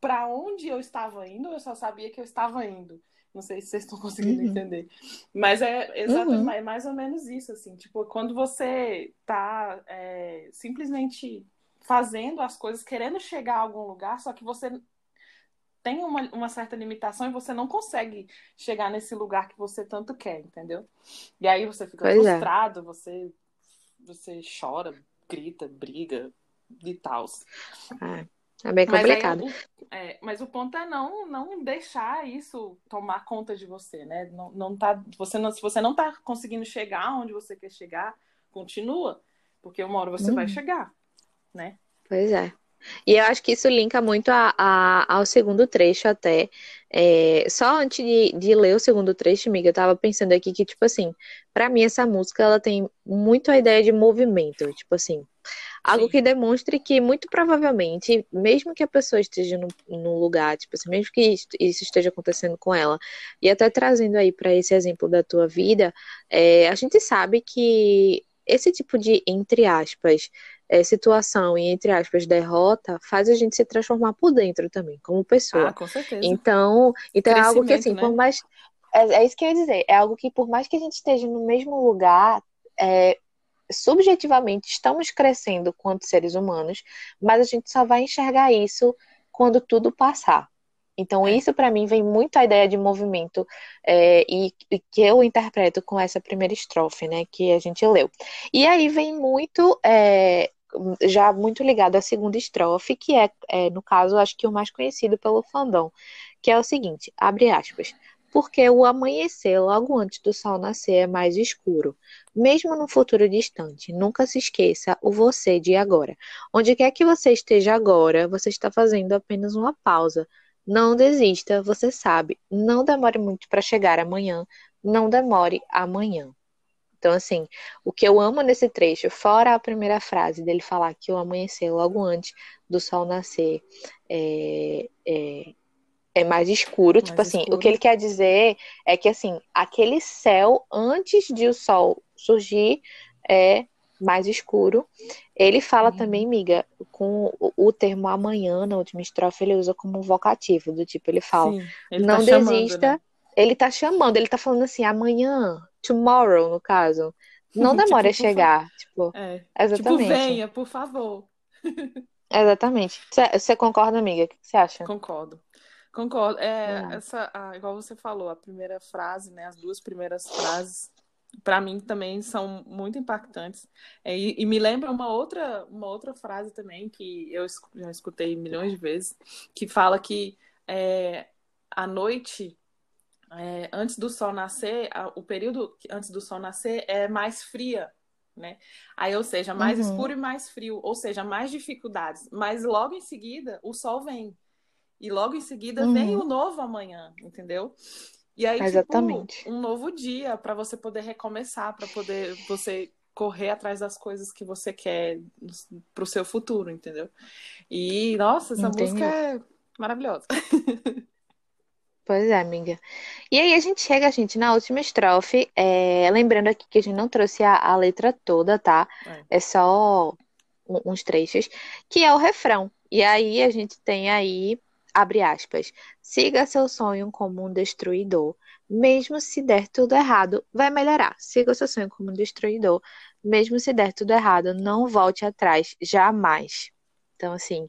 Para onde eu estava indo, eu só sabia que eu estava indo. Não sei se vocês estão conseguindo uhum. entender. Mas é exatamente uhum. é mais ou menos isso, assim. Tipo, quando você tá é, simplesmente fazendo as coisas, querendo chegar a algum lugar, só que você tem uma, uma certa limitação e você não consegue chegar nesse lugar que você tanto quer, entendeu? E aí você fica pois é. frustrado, é. você, você chora, grita, briga e tal. É, é bem complicado. Mas, aí, o, é, mas o ponto é não, não deixar isso tomar conta de você, né? Não, não tá, você não, se você não tá conseguindo chegar onde você quer chegar, continua, porque uma hora você uhum. vai chegar né? Pois é. E eu acho que isso linka muito a, a, ao segundo trecho até. É, só antes de, de, ler o segundo trecho, amiga, eu tava pensando aqui que, tipo assim, para mim essa música ela tem muito a ideia de movimento, tipo assim, algo Sim. que demonstre que muito provavelmente, mesmo que a pessoa esteja no, no lugar, tipo assim, mesmo que isso, isso, esteja acontecendo com ela, e até trazendo aí para esse exemplo da tua vida, é, a gente sabe que esse tipo de, entre aspas, é, situação e, entre aspas, derrota, faz a gente se transformar por dentro também, como pessoa. Ah, com certeza. Então, então é algo que, assim, né? por mais. É, é, isso que eu ia dizer. É algo que, por mais que a gente esteja no mesmo lugar, é, subjetivamente estamos crescendo quanto seres humanos, mas a gente só vai enxergar isso quando tudo passar. Então, é. isso para mim vem muito a ideia de movimento é, e, e, que eu interpreto com essa primeira estrofe, né, que a gente leu. E aí vem muito é, já muito ligado à segunda estrofe, que é, é, no caso, acho que o mais conhecido pelo fandom, que é o seguinte, abre aspas, porque o amanhecer logo antes do sol nascer é mais escuro. Mesmo no futuro distante, nunca se esqueça o você de agora. Onde quer que você esteja agora, você está fazendo apenas uma pausa. Não desista, você sabe. Não demore muito para chegar amanhã. Não demore amanhã. Então, assim, o que eu amo nesse trecho, fora a primeira frase dele falar que o amanhecer logo antes do sol nascer é, é, é mais escuro, mais tipo assim, escuro. o que ele quer dizer é que, assim, aquele céu antes de o sol surgir é mais escuro. Ele fala uhum. também, miga, com o, o, termo amanhã na última estrofe, ele usa como vocativo, do tipo, ele fala, Sim, ele não tá desista. Chamando, né? Ele tá chamando, ele tá falando assim, amanhã, tomorrow, no caso. Não demora tipo, a chegar. Tipo, é. exatamente. Tipo, venha, por favor. exatamente. Você concorda, amiga? O que você acha? Concordo. Concordo. É, ah. essa, igual você falou, a primeira frase, né? As duas primeiras frases, para mim também são muito impactantes. É, e, e, me lembra uma outra, uma outra frase também que eu já escutei milhões de vezes, que fala que é, a noite é, antes do sol nascer, o período antes do sol nascer é mais fria, né? Aí, ou seja, mais uhum. escuro e mais frio, ou seja, mais dificuldades. Mas logo em seguida, o sol vem. E logo em seguida uhum. vem o novo amanhã, entendeu? E aí, tipo, Exatamente. Tipo, um novo dia para você poder recomeçar, para poder você correr atrás das coisas que você quer para o seu futuro, entendeu? E, nossa, essa Entendi. música é maravilhosa. Pois é, amiga. E aí a gente chega, gente, na última estrofe. É... Lembrando aqui que a gente não trouxe a, a letra toda, tá? É, é só uns trechos, que é o refrão. E aí a gente tem aí, abre aspas, siga seu sonho como um destruidor. Mesmo se der tudo errado, vai melhorar. Siga seu sonho como um destruidor. Mesmo se der tudo errado, não volte atrás, jamais. Então, assim,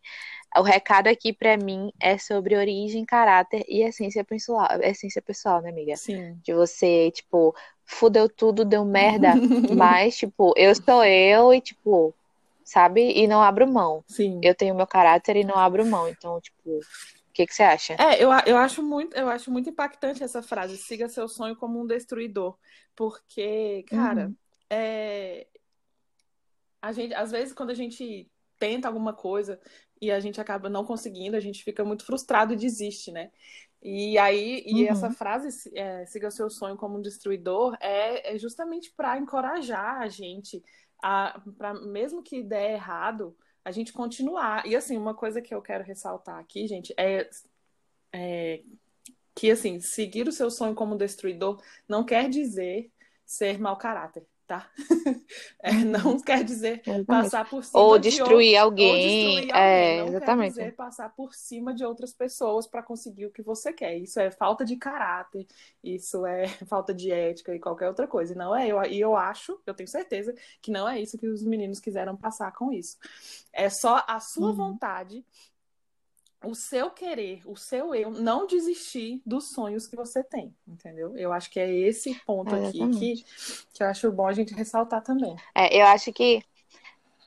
o recado aqui para mim é sobre origem, caráter e essência pessoal, essência pessoal, né, amiga? Sim. De você, tipo, fudeu tudo, deu merda, mas, tipo, eu sou eu e, tipo, sabe? E não abro mão. Sim. Eu tenho meu caráter e não abro mão. Então, tipo, que, que você acha? É, eu, eu, acho muito, eu acho muito impactante essa frase, siga seu sonho como um destruidor. Porque, cara, uhum. é... a gente, às vezes, quando a gente tenta alguma coisa e a gente acaba não conseguindo, a gente fica muito frustrado e desiste, né? E aí, e uhum. essa frase, é, siga seu sonho como um destruidor, é, é justamente para encorajar a gente, a, pra, mesmo que der errado, a gente continuar. E assim, uma coisa que eu quero ressaltar aqui, gente, é, é que assim, seguir o seu sonho como destruidor não quer dizer ser mau caráter tá? É, não uhum. quer dizer passar por cima ou destruir de alguém, ou destruir é, alguém. Não exatamente. quer dizer passar por cima de outras pessoas para conseguir o que você quer. Isso é falta de caráter, isso é falta de ética e qualquer outra coisa. E não é eu, e eu acho, eu tenho certeza que não é isso que os meninos quiseram passar com isso. É só a sua uhum. vontade o seu querer, o seu eu, não desistir dos sonhos que você tem, entendeu? Eu acho que é esse ponto é, aqui que, que eu acho bom a gente ressaltar também. É, eu acho que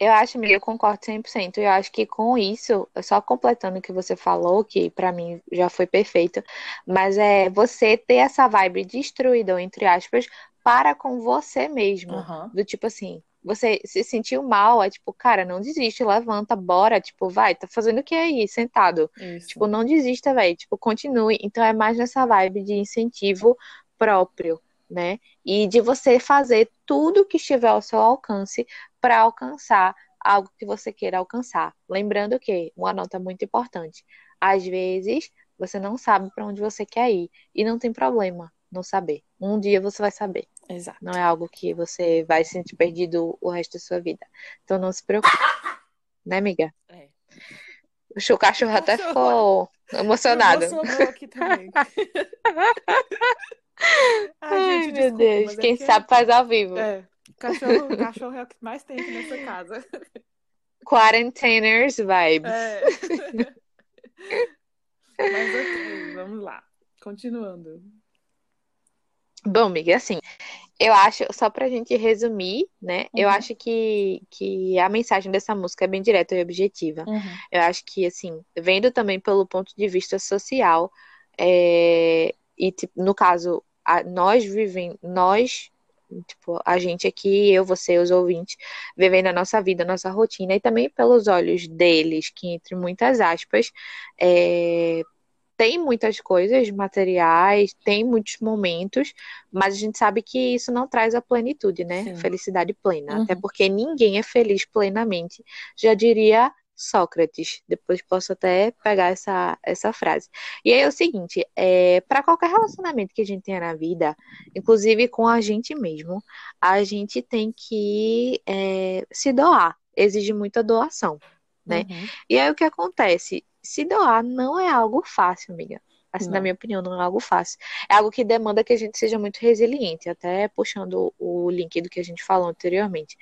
eu acho, eu concordo 100%. Eu acho que com isso, só completando o que você falou, que para mim já foi perfeito, mas é você ter essa vibe destruidor, entre aspas, para com você mesmo. Uhum. Do tipo assim, você se sentiu mal, é tipo, cara, não desiste, levanta, bora, tipo, vai, tá fazendo o que aí, sentado? Isso. Tipo, não desista, velho, tipo, continue. Então é mais nessa vibe de incentivo próprio, né? E de você fazer tudo que estiver ao seu alcance para alcançar algo que você queira alcançar. Lembrando que uma nota muito importante, às vezes você não sabe para onde você quer ir e não tem problema não saber. Um dia você vai saber. Exato. Não é algo que você vai sentir perdido o resto da sua vida. Então não se preocupe. né, amiga? É. O cachorro até ficou emocionado. Emocionou aqui também. Ai, Ai gente, meu desculpa, Deus. Quem é sabe faz ao vivo. É. Cachorro, cachorro é o que mais tem aqui nessa casa. Quarantainers vibes. É. Mas ok, vamos lá. Continuando. Bom, amiga, assim, eu acho, só pra gente resumir, né? Uhum. Eu acho que, que a mensagem dessa música é bem direta e objetiva. Uhum. Eu acho que, assim, vendo também pelo ponto de vista social, é, e tipo, no caso, a, nós vivemos, nós, tipo, a gente aqui, eu, você, os ouvintes, vivendo a nossa vida, a nossa rotina, e também pelos olhos deles, que entre muitas aspas, é, tem muitas coisas materiais, tem muitos momentos, mas a gente sabe que isso não traz a plenitude, né? Sim. Felicidade plena. Uhum. Até porque ninguém é feliz plenamente. Já diria Sócrates. Depois posso até pegar essa, essa frase. E aí é o seguinte: é, para qualquer relacionamento que a gente tenha na vida, inclusive com a gente mesmo, a gente tem que é, se doar. Exige muita doação. Né? Uhum. E aí o que acontece? Se doar não é algo fácil, amiga. Assim, não. na minha opinião, não é algo fácil. É algo que demanda que a gente seja muito resiliente, até puxando o link do que a gente falou anteriormente.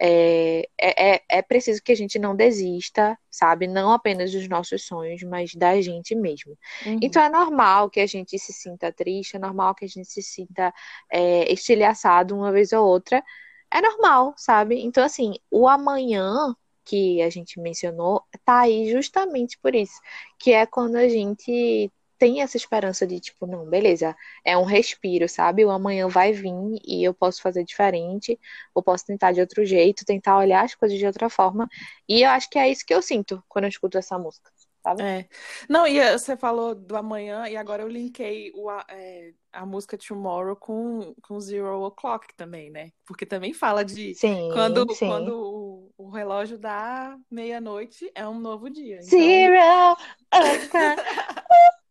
É, é, é, é preciso que a gente não desista, sabe? Não apenas dos nossos sonhos, mas da gente mesmo. Uhum. Então é normal que a gente se sinta triste, é normal que a gente se sinta é, estilhaçado uma vez ou outra. É normal, sabe? Então, assim, o amanhã que a gente mencionou tá aí justamente por isso, que é quando a gente tem essa esperança de tipo, não, beleza, é um respiro, sabe? O amanhã vai vir e eu posso fazer diferente, ou posso tentar de outro jeito, tentar olhar as coisas de outra forma. E eu acho que é isso que eu sinto quando eu escuto essa música sabe? É. Não, e eh, você falou do amanhã, e agora eu linkei o, é, a música Tomorrow com, com Zero O'Clock também, né? Porque também fala de sim, quando, sim. quando o, relógio dá meia-noite, é um novo dia. Então... Zero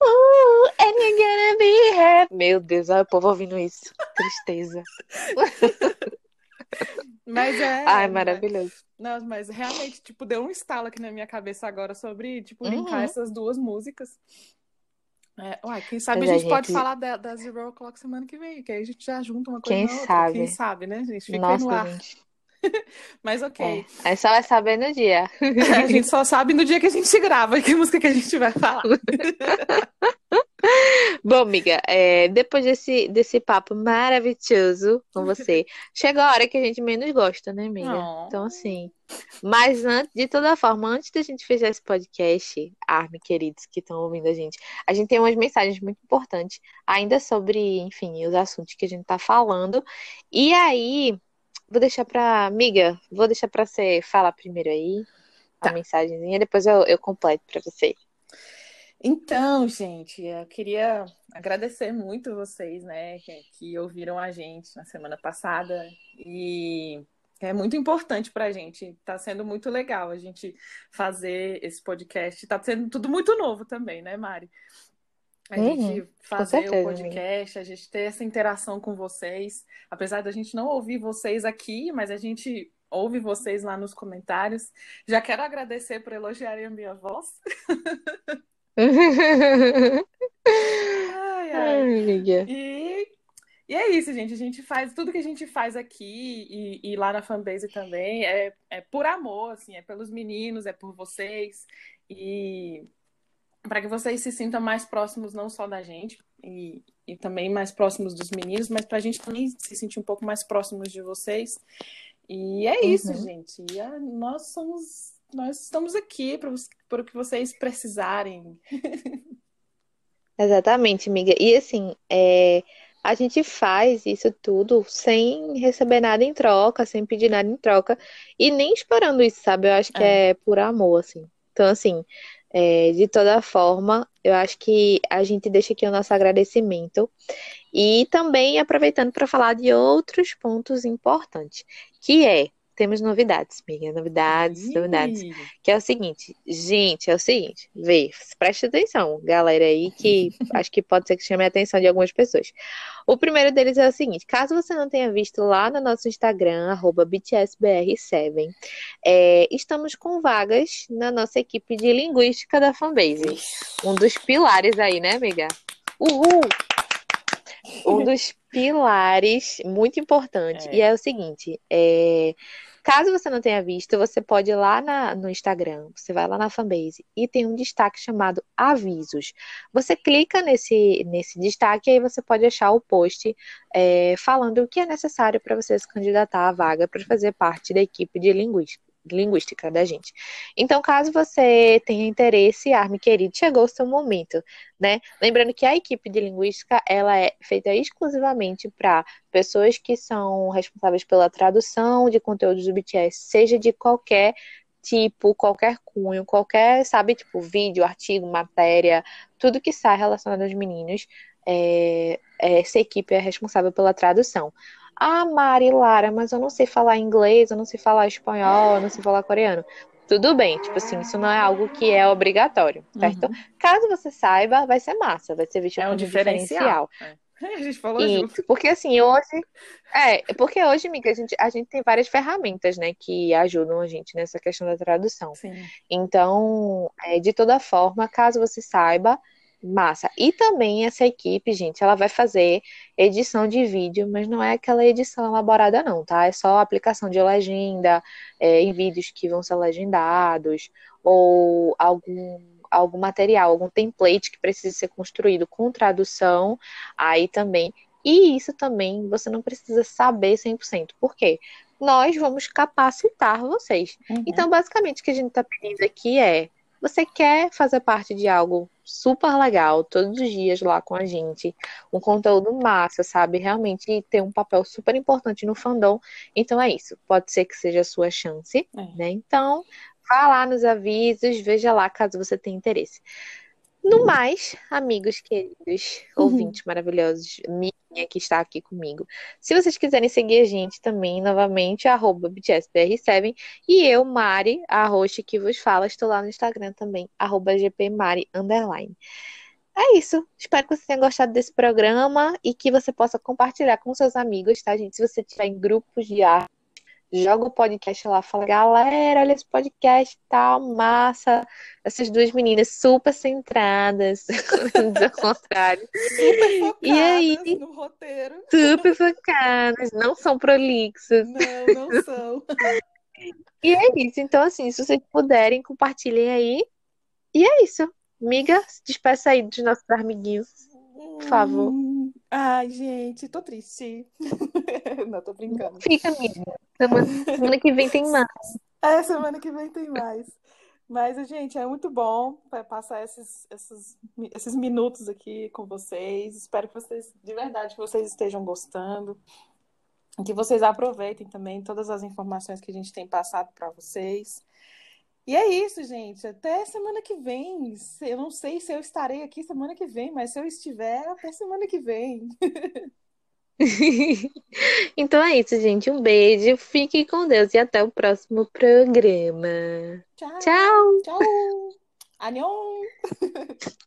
uh, and you're gonna be happy. Meu Deus, olha o povo ouvindo isso. Tristeza. Mas é. Ai, maravilhoso. Não, mas realmente, tipo, deu um estalo aqui na minha cabeça agora sobre, tipo, linkar uhum. essas duas músicas. É, uai, quem sabe a gente, gente, pode falar da, da Zero O'Clock semana que vem, que aí a gente já junta uma coisa quem na outra. Sabe? Quem sabe, né, gente? Fica Nossa, no ar. Gente. Mas ok. É, só vai saber no dia. a gente só sabe no dia que a gente grava que música que a gente vai falar. Bom, amiga, é, depois desse, desse papo maravilhoso com você, chegou a hora que a gente menos gosta, né, amiga? Oh. Então, assim. Mas antes, de toda forma, antes da gente fechar esse podcast, Arme, queridos que estão ouvindo a gente, a gente tem umas mensagens muito importantes, ainda sobre, enfim, os assuntos que a gente tá falando. E aí, vou deixar pra. Amiga, vou deixar pra você falar primeiro aí. Tá. A mensagenzinha, depois eu, eu completo pra você. Então, gente, eu queria agradecer muito vocês, né, que, que ouviram a gente na semana passada e é muito importante para a gente. Está sendo muito legal a gente fazer esse podcast. Está sendo tudo muito novo também, né, Mari? A uhum, gente fazer certeza, o podcast, amiga. a gente ter essa interação com vocês. Apesar da gente não ouvir vocês aqui, mas a gente ouve vocês lá nos comentários. Já quero agradecer por elogiarem a minha voz. ai, ai. e, e é isso, gente. A gente faz tudo que a gente faz aqui e, e lá na fanbase também é, é por amor, assim, é pelos meninos, é por vocês e para que vocês se sintam mais próximos não só da gente e, e também mais próximos dos meninos, mas para a gente também se sentir um pouco mais próximos de vocês. E é isso, uhum. gente. E a, nós somos nós estamos aqui para o que vocês precisarem. Exatamente, amiga. E assim, é, a gente faz isso tudo sem receber nada em troca, sem pedir nada em troca e nem esperando isso, sabe? Eu acho que é, é por amor, assim. Então, assim, é, de toda forma, eu acho que a gente deixa aqui o nosso agradecimento. E também aproveitando para falar de outros pontos importantes, que é temos novidades, amiga. Novidades, Ih. novidades. Que é o seguinte, gente, é o seguinte, vê, preste atenção, galera aí, que acho que pode ser que chame a atenção de algumas pessoas. O primeiro deles é o seguinte: caso você não tenha visto lá no nosso Instagram, BTSBR7, é, estamos com vagas na nossa equipe de linguística da fanbase. Um dos pilares aí, né, amiga? Uhul! Um dos pilares muito importante. É. E é o seguinte: é, Caso você não tenha visto, você pode ir lá na, no Instagram, você vai lá na fanbase e tem um destaque chamado avisos. Você clica nesse, nesse destaque e aí você pode achar o post é, falando o que é necessário para você se candidatar à vaga para fazer parte da equipe de linguística linguística da gente. Então, caso você tenha interesse, Arme querido, chegou o seu momento, né? Lembrando que a equipe de linguística ela é feita exclusivamente para pessoas que são responsáveis pela tradução de conteúdos do BTS, seja de qualquer tipo, qualquer cunho, qualquer, sabe, tipo, vídeo, artigo, matéria, tudo que sai relacionado aos meninos, é, essa equipe é responsável pela tradução. Ah, Mari, Lara, mas eu não sei falar inglês, eu não sei falar espanhol, eu não sei falar coreano. Tudo bem, tipo assim, isso não é algo que é obrigatório, certo? Uhum. Caso você saiba, vai ser massa, vai ser visto é um diferencial. diferencial. É. A gente falou Isso, junto. porque assim, hoje. É, porque hoje, amiga, a gente, a gente tem várias ferramentas, né, que ajudam a gente nessa questão da tradução. Sim. Então, é, de toda forma, caso você saiba, Massa. E também essa equipe, gente, ela vai fazer edição de vídeo, mas não é aquela edição elaborada, não, tá? É só aplicação de legenda é, em vídeos que vão ser legendados, ou algum, algum material, algum template que precisa ser construído com tradução, aí também. E isso também você não precisa saber 100%. Por quê? Nós vamos capacitar vocês. Uhum. Então, basicamente, o que a gente está pedindo aqui é você quer fazer parte de algo super legal, todos os dias lá com a gente, um conteúdo massa, sabe? Realmente ter um papel super importante no fandom. Então é isso. Pode ser que seja a sua chance, é. né? Então, vá lá nos avisos, veja lá caso você tenha interesse. No mais, amigos queridos, uhum. ouvintes maravilhosos, minha que está aqui comigo. Se vocês quiserem seguir a gente também, novamente, arroba BTSBR7. E eu, Mari, a host que vos fala, estou lá no Instagram também, arroba GPMari, underline. É isso. Espero que você tenha gostado desse programa e que você possa compartilhar com seus amigos, tá, gente? Se você tiver em grupos de arte joga o podcast lá, fala, galera, olha esse podcast tal, massa. Essas duas meninas super centradas, ao contrário. Super focadas e aí, no roteiro. Super focadas, não são prolixas. Não, não são. e é isso. Então, assim, se vocês puderem, compartilhem aí. E é isso. Miga, despeça aí dos nossos amiguinhos, por favor. Hum, ai, gente, tô triste. não, tô brincando. Fica, amiga. Semana, que vem tem mais. É, semana que vem tem mais. Mas, gente, é muito bom passar esses, esses, esses minutos aqui com vocês. Espero que vocês, de verdade, que vocês estejam gostando. Que vocês aproveitem também todas as informações que a gente tem passado para vocês. E é isso, gente. Até semana que vem. Eu não sei se eu estarei aqui semana que vem, mas se eu estiver, até semana que vem. então é isso, gente. Um beijo, fique com Deus e até o próximo programa. Tchau. Tchau. Tchau. Annyeong.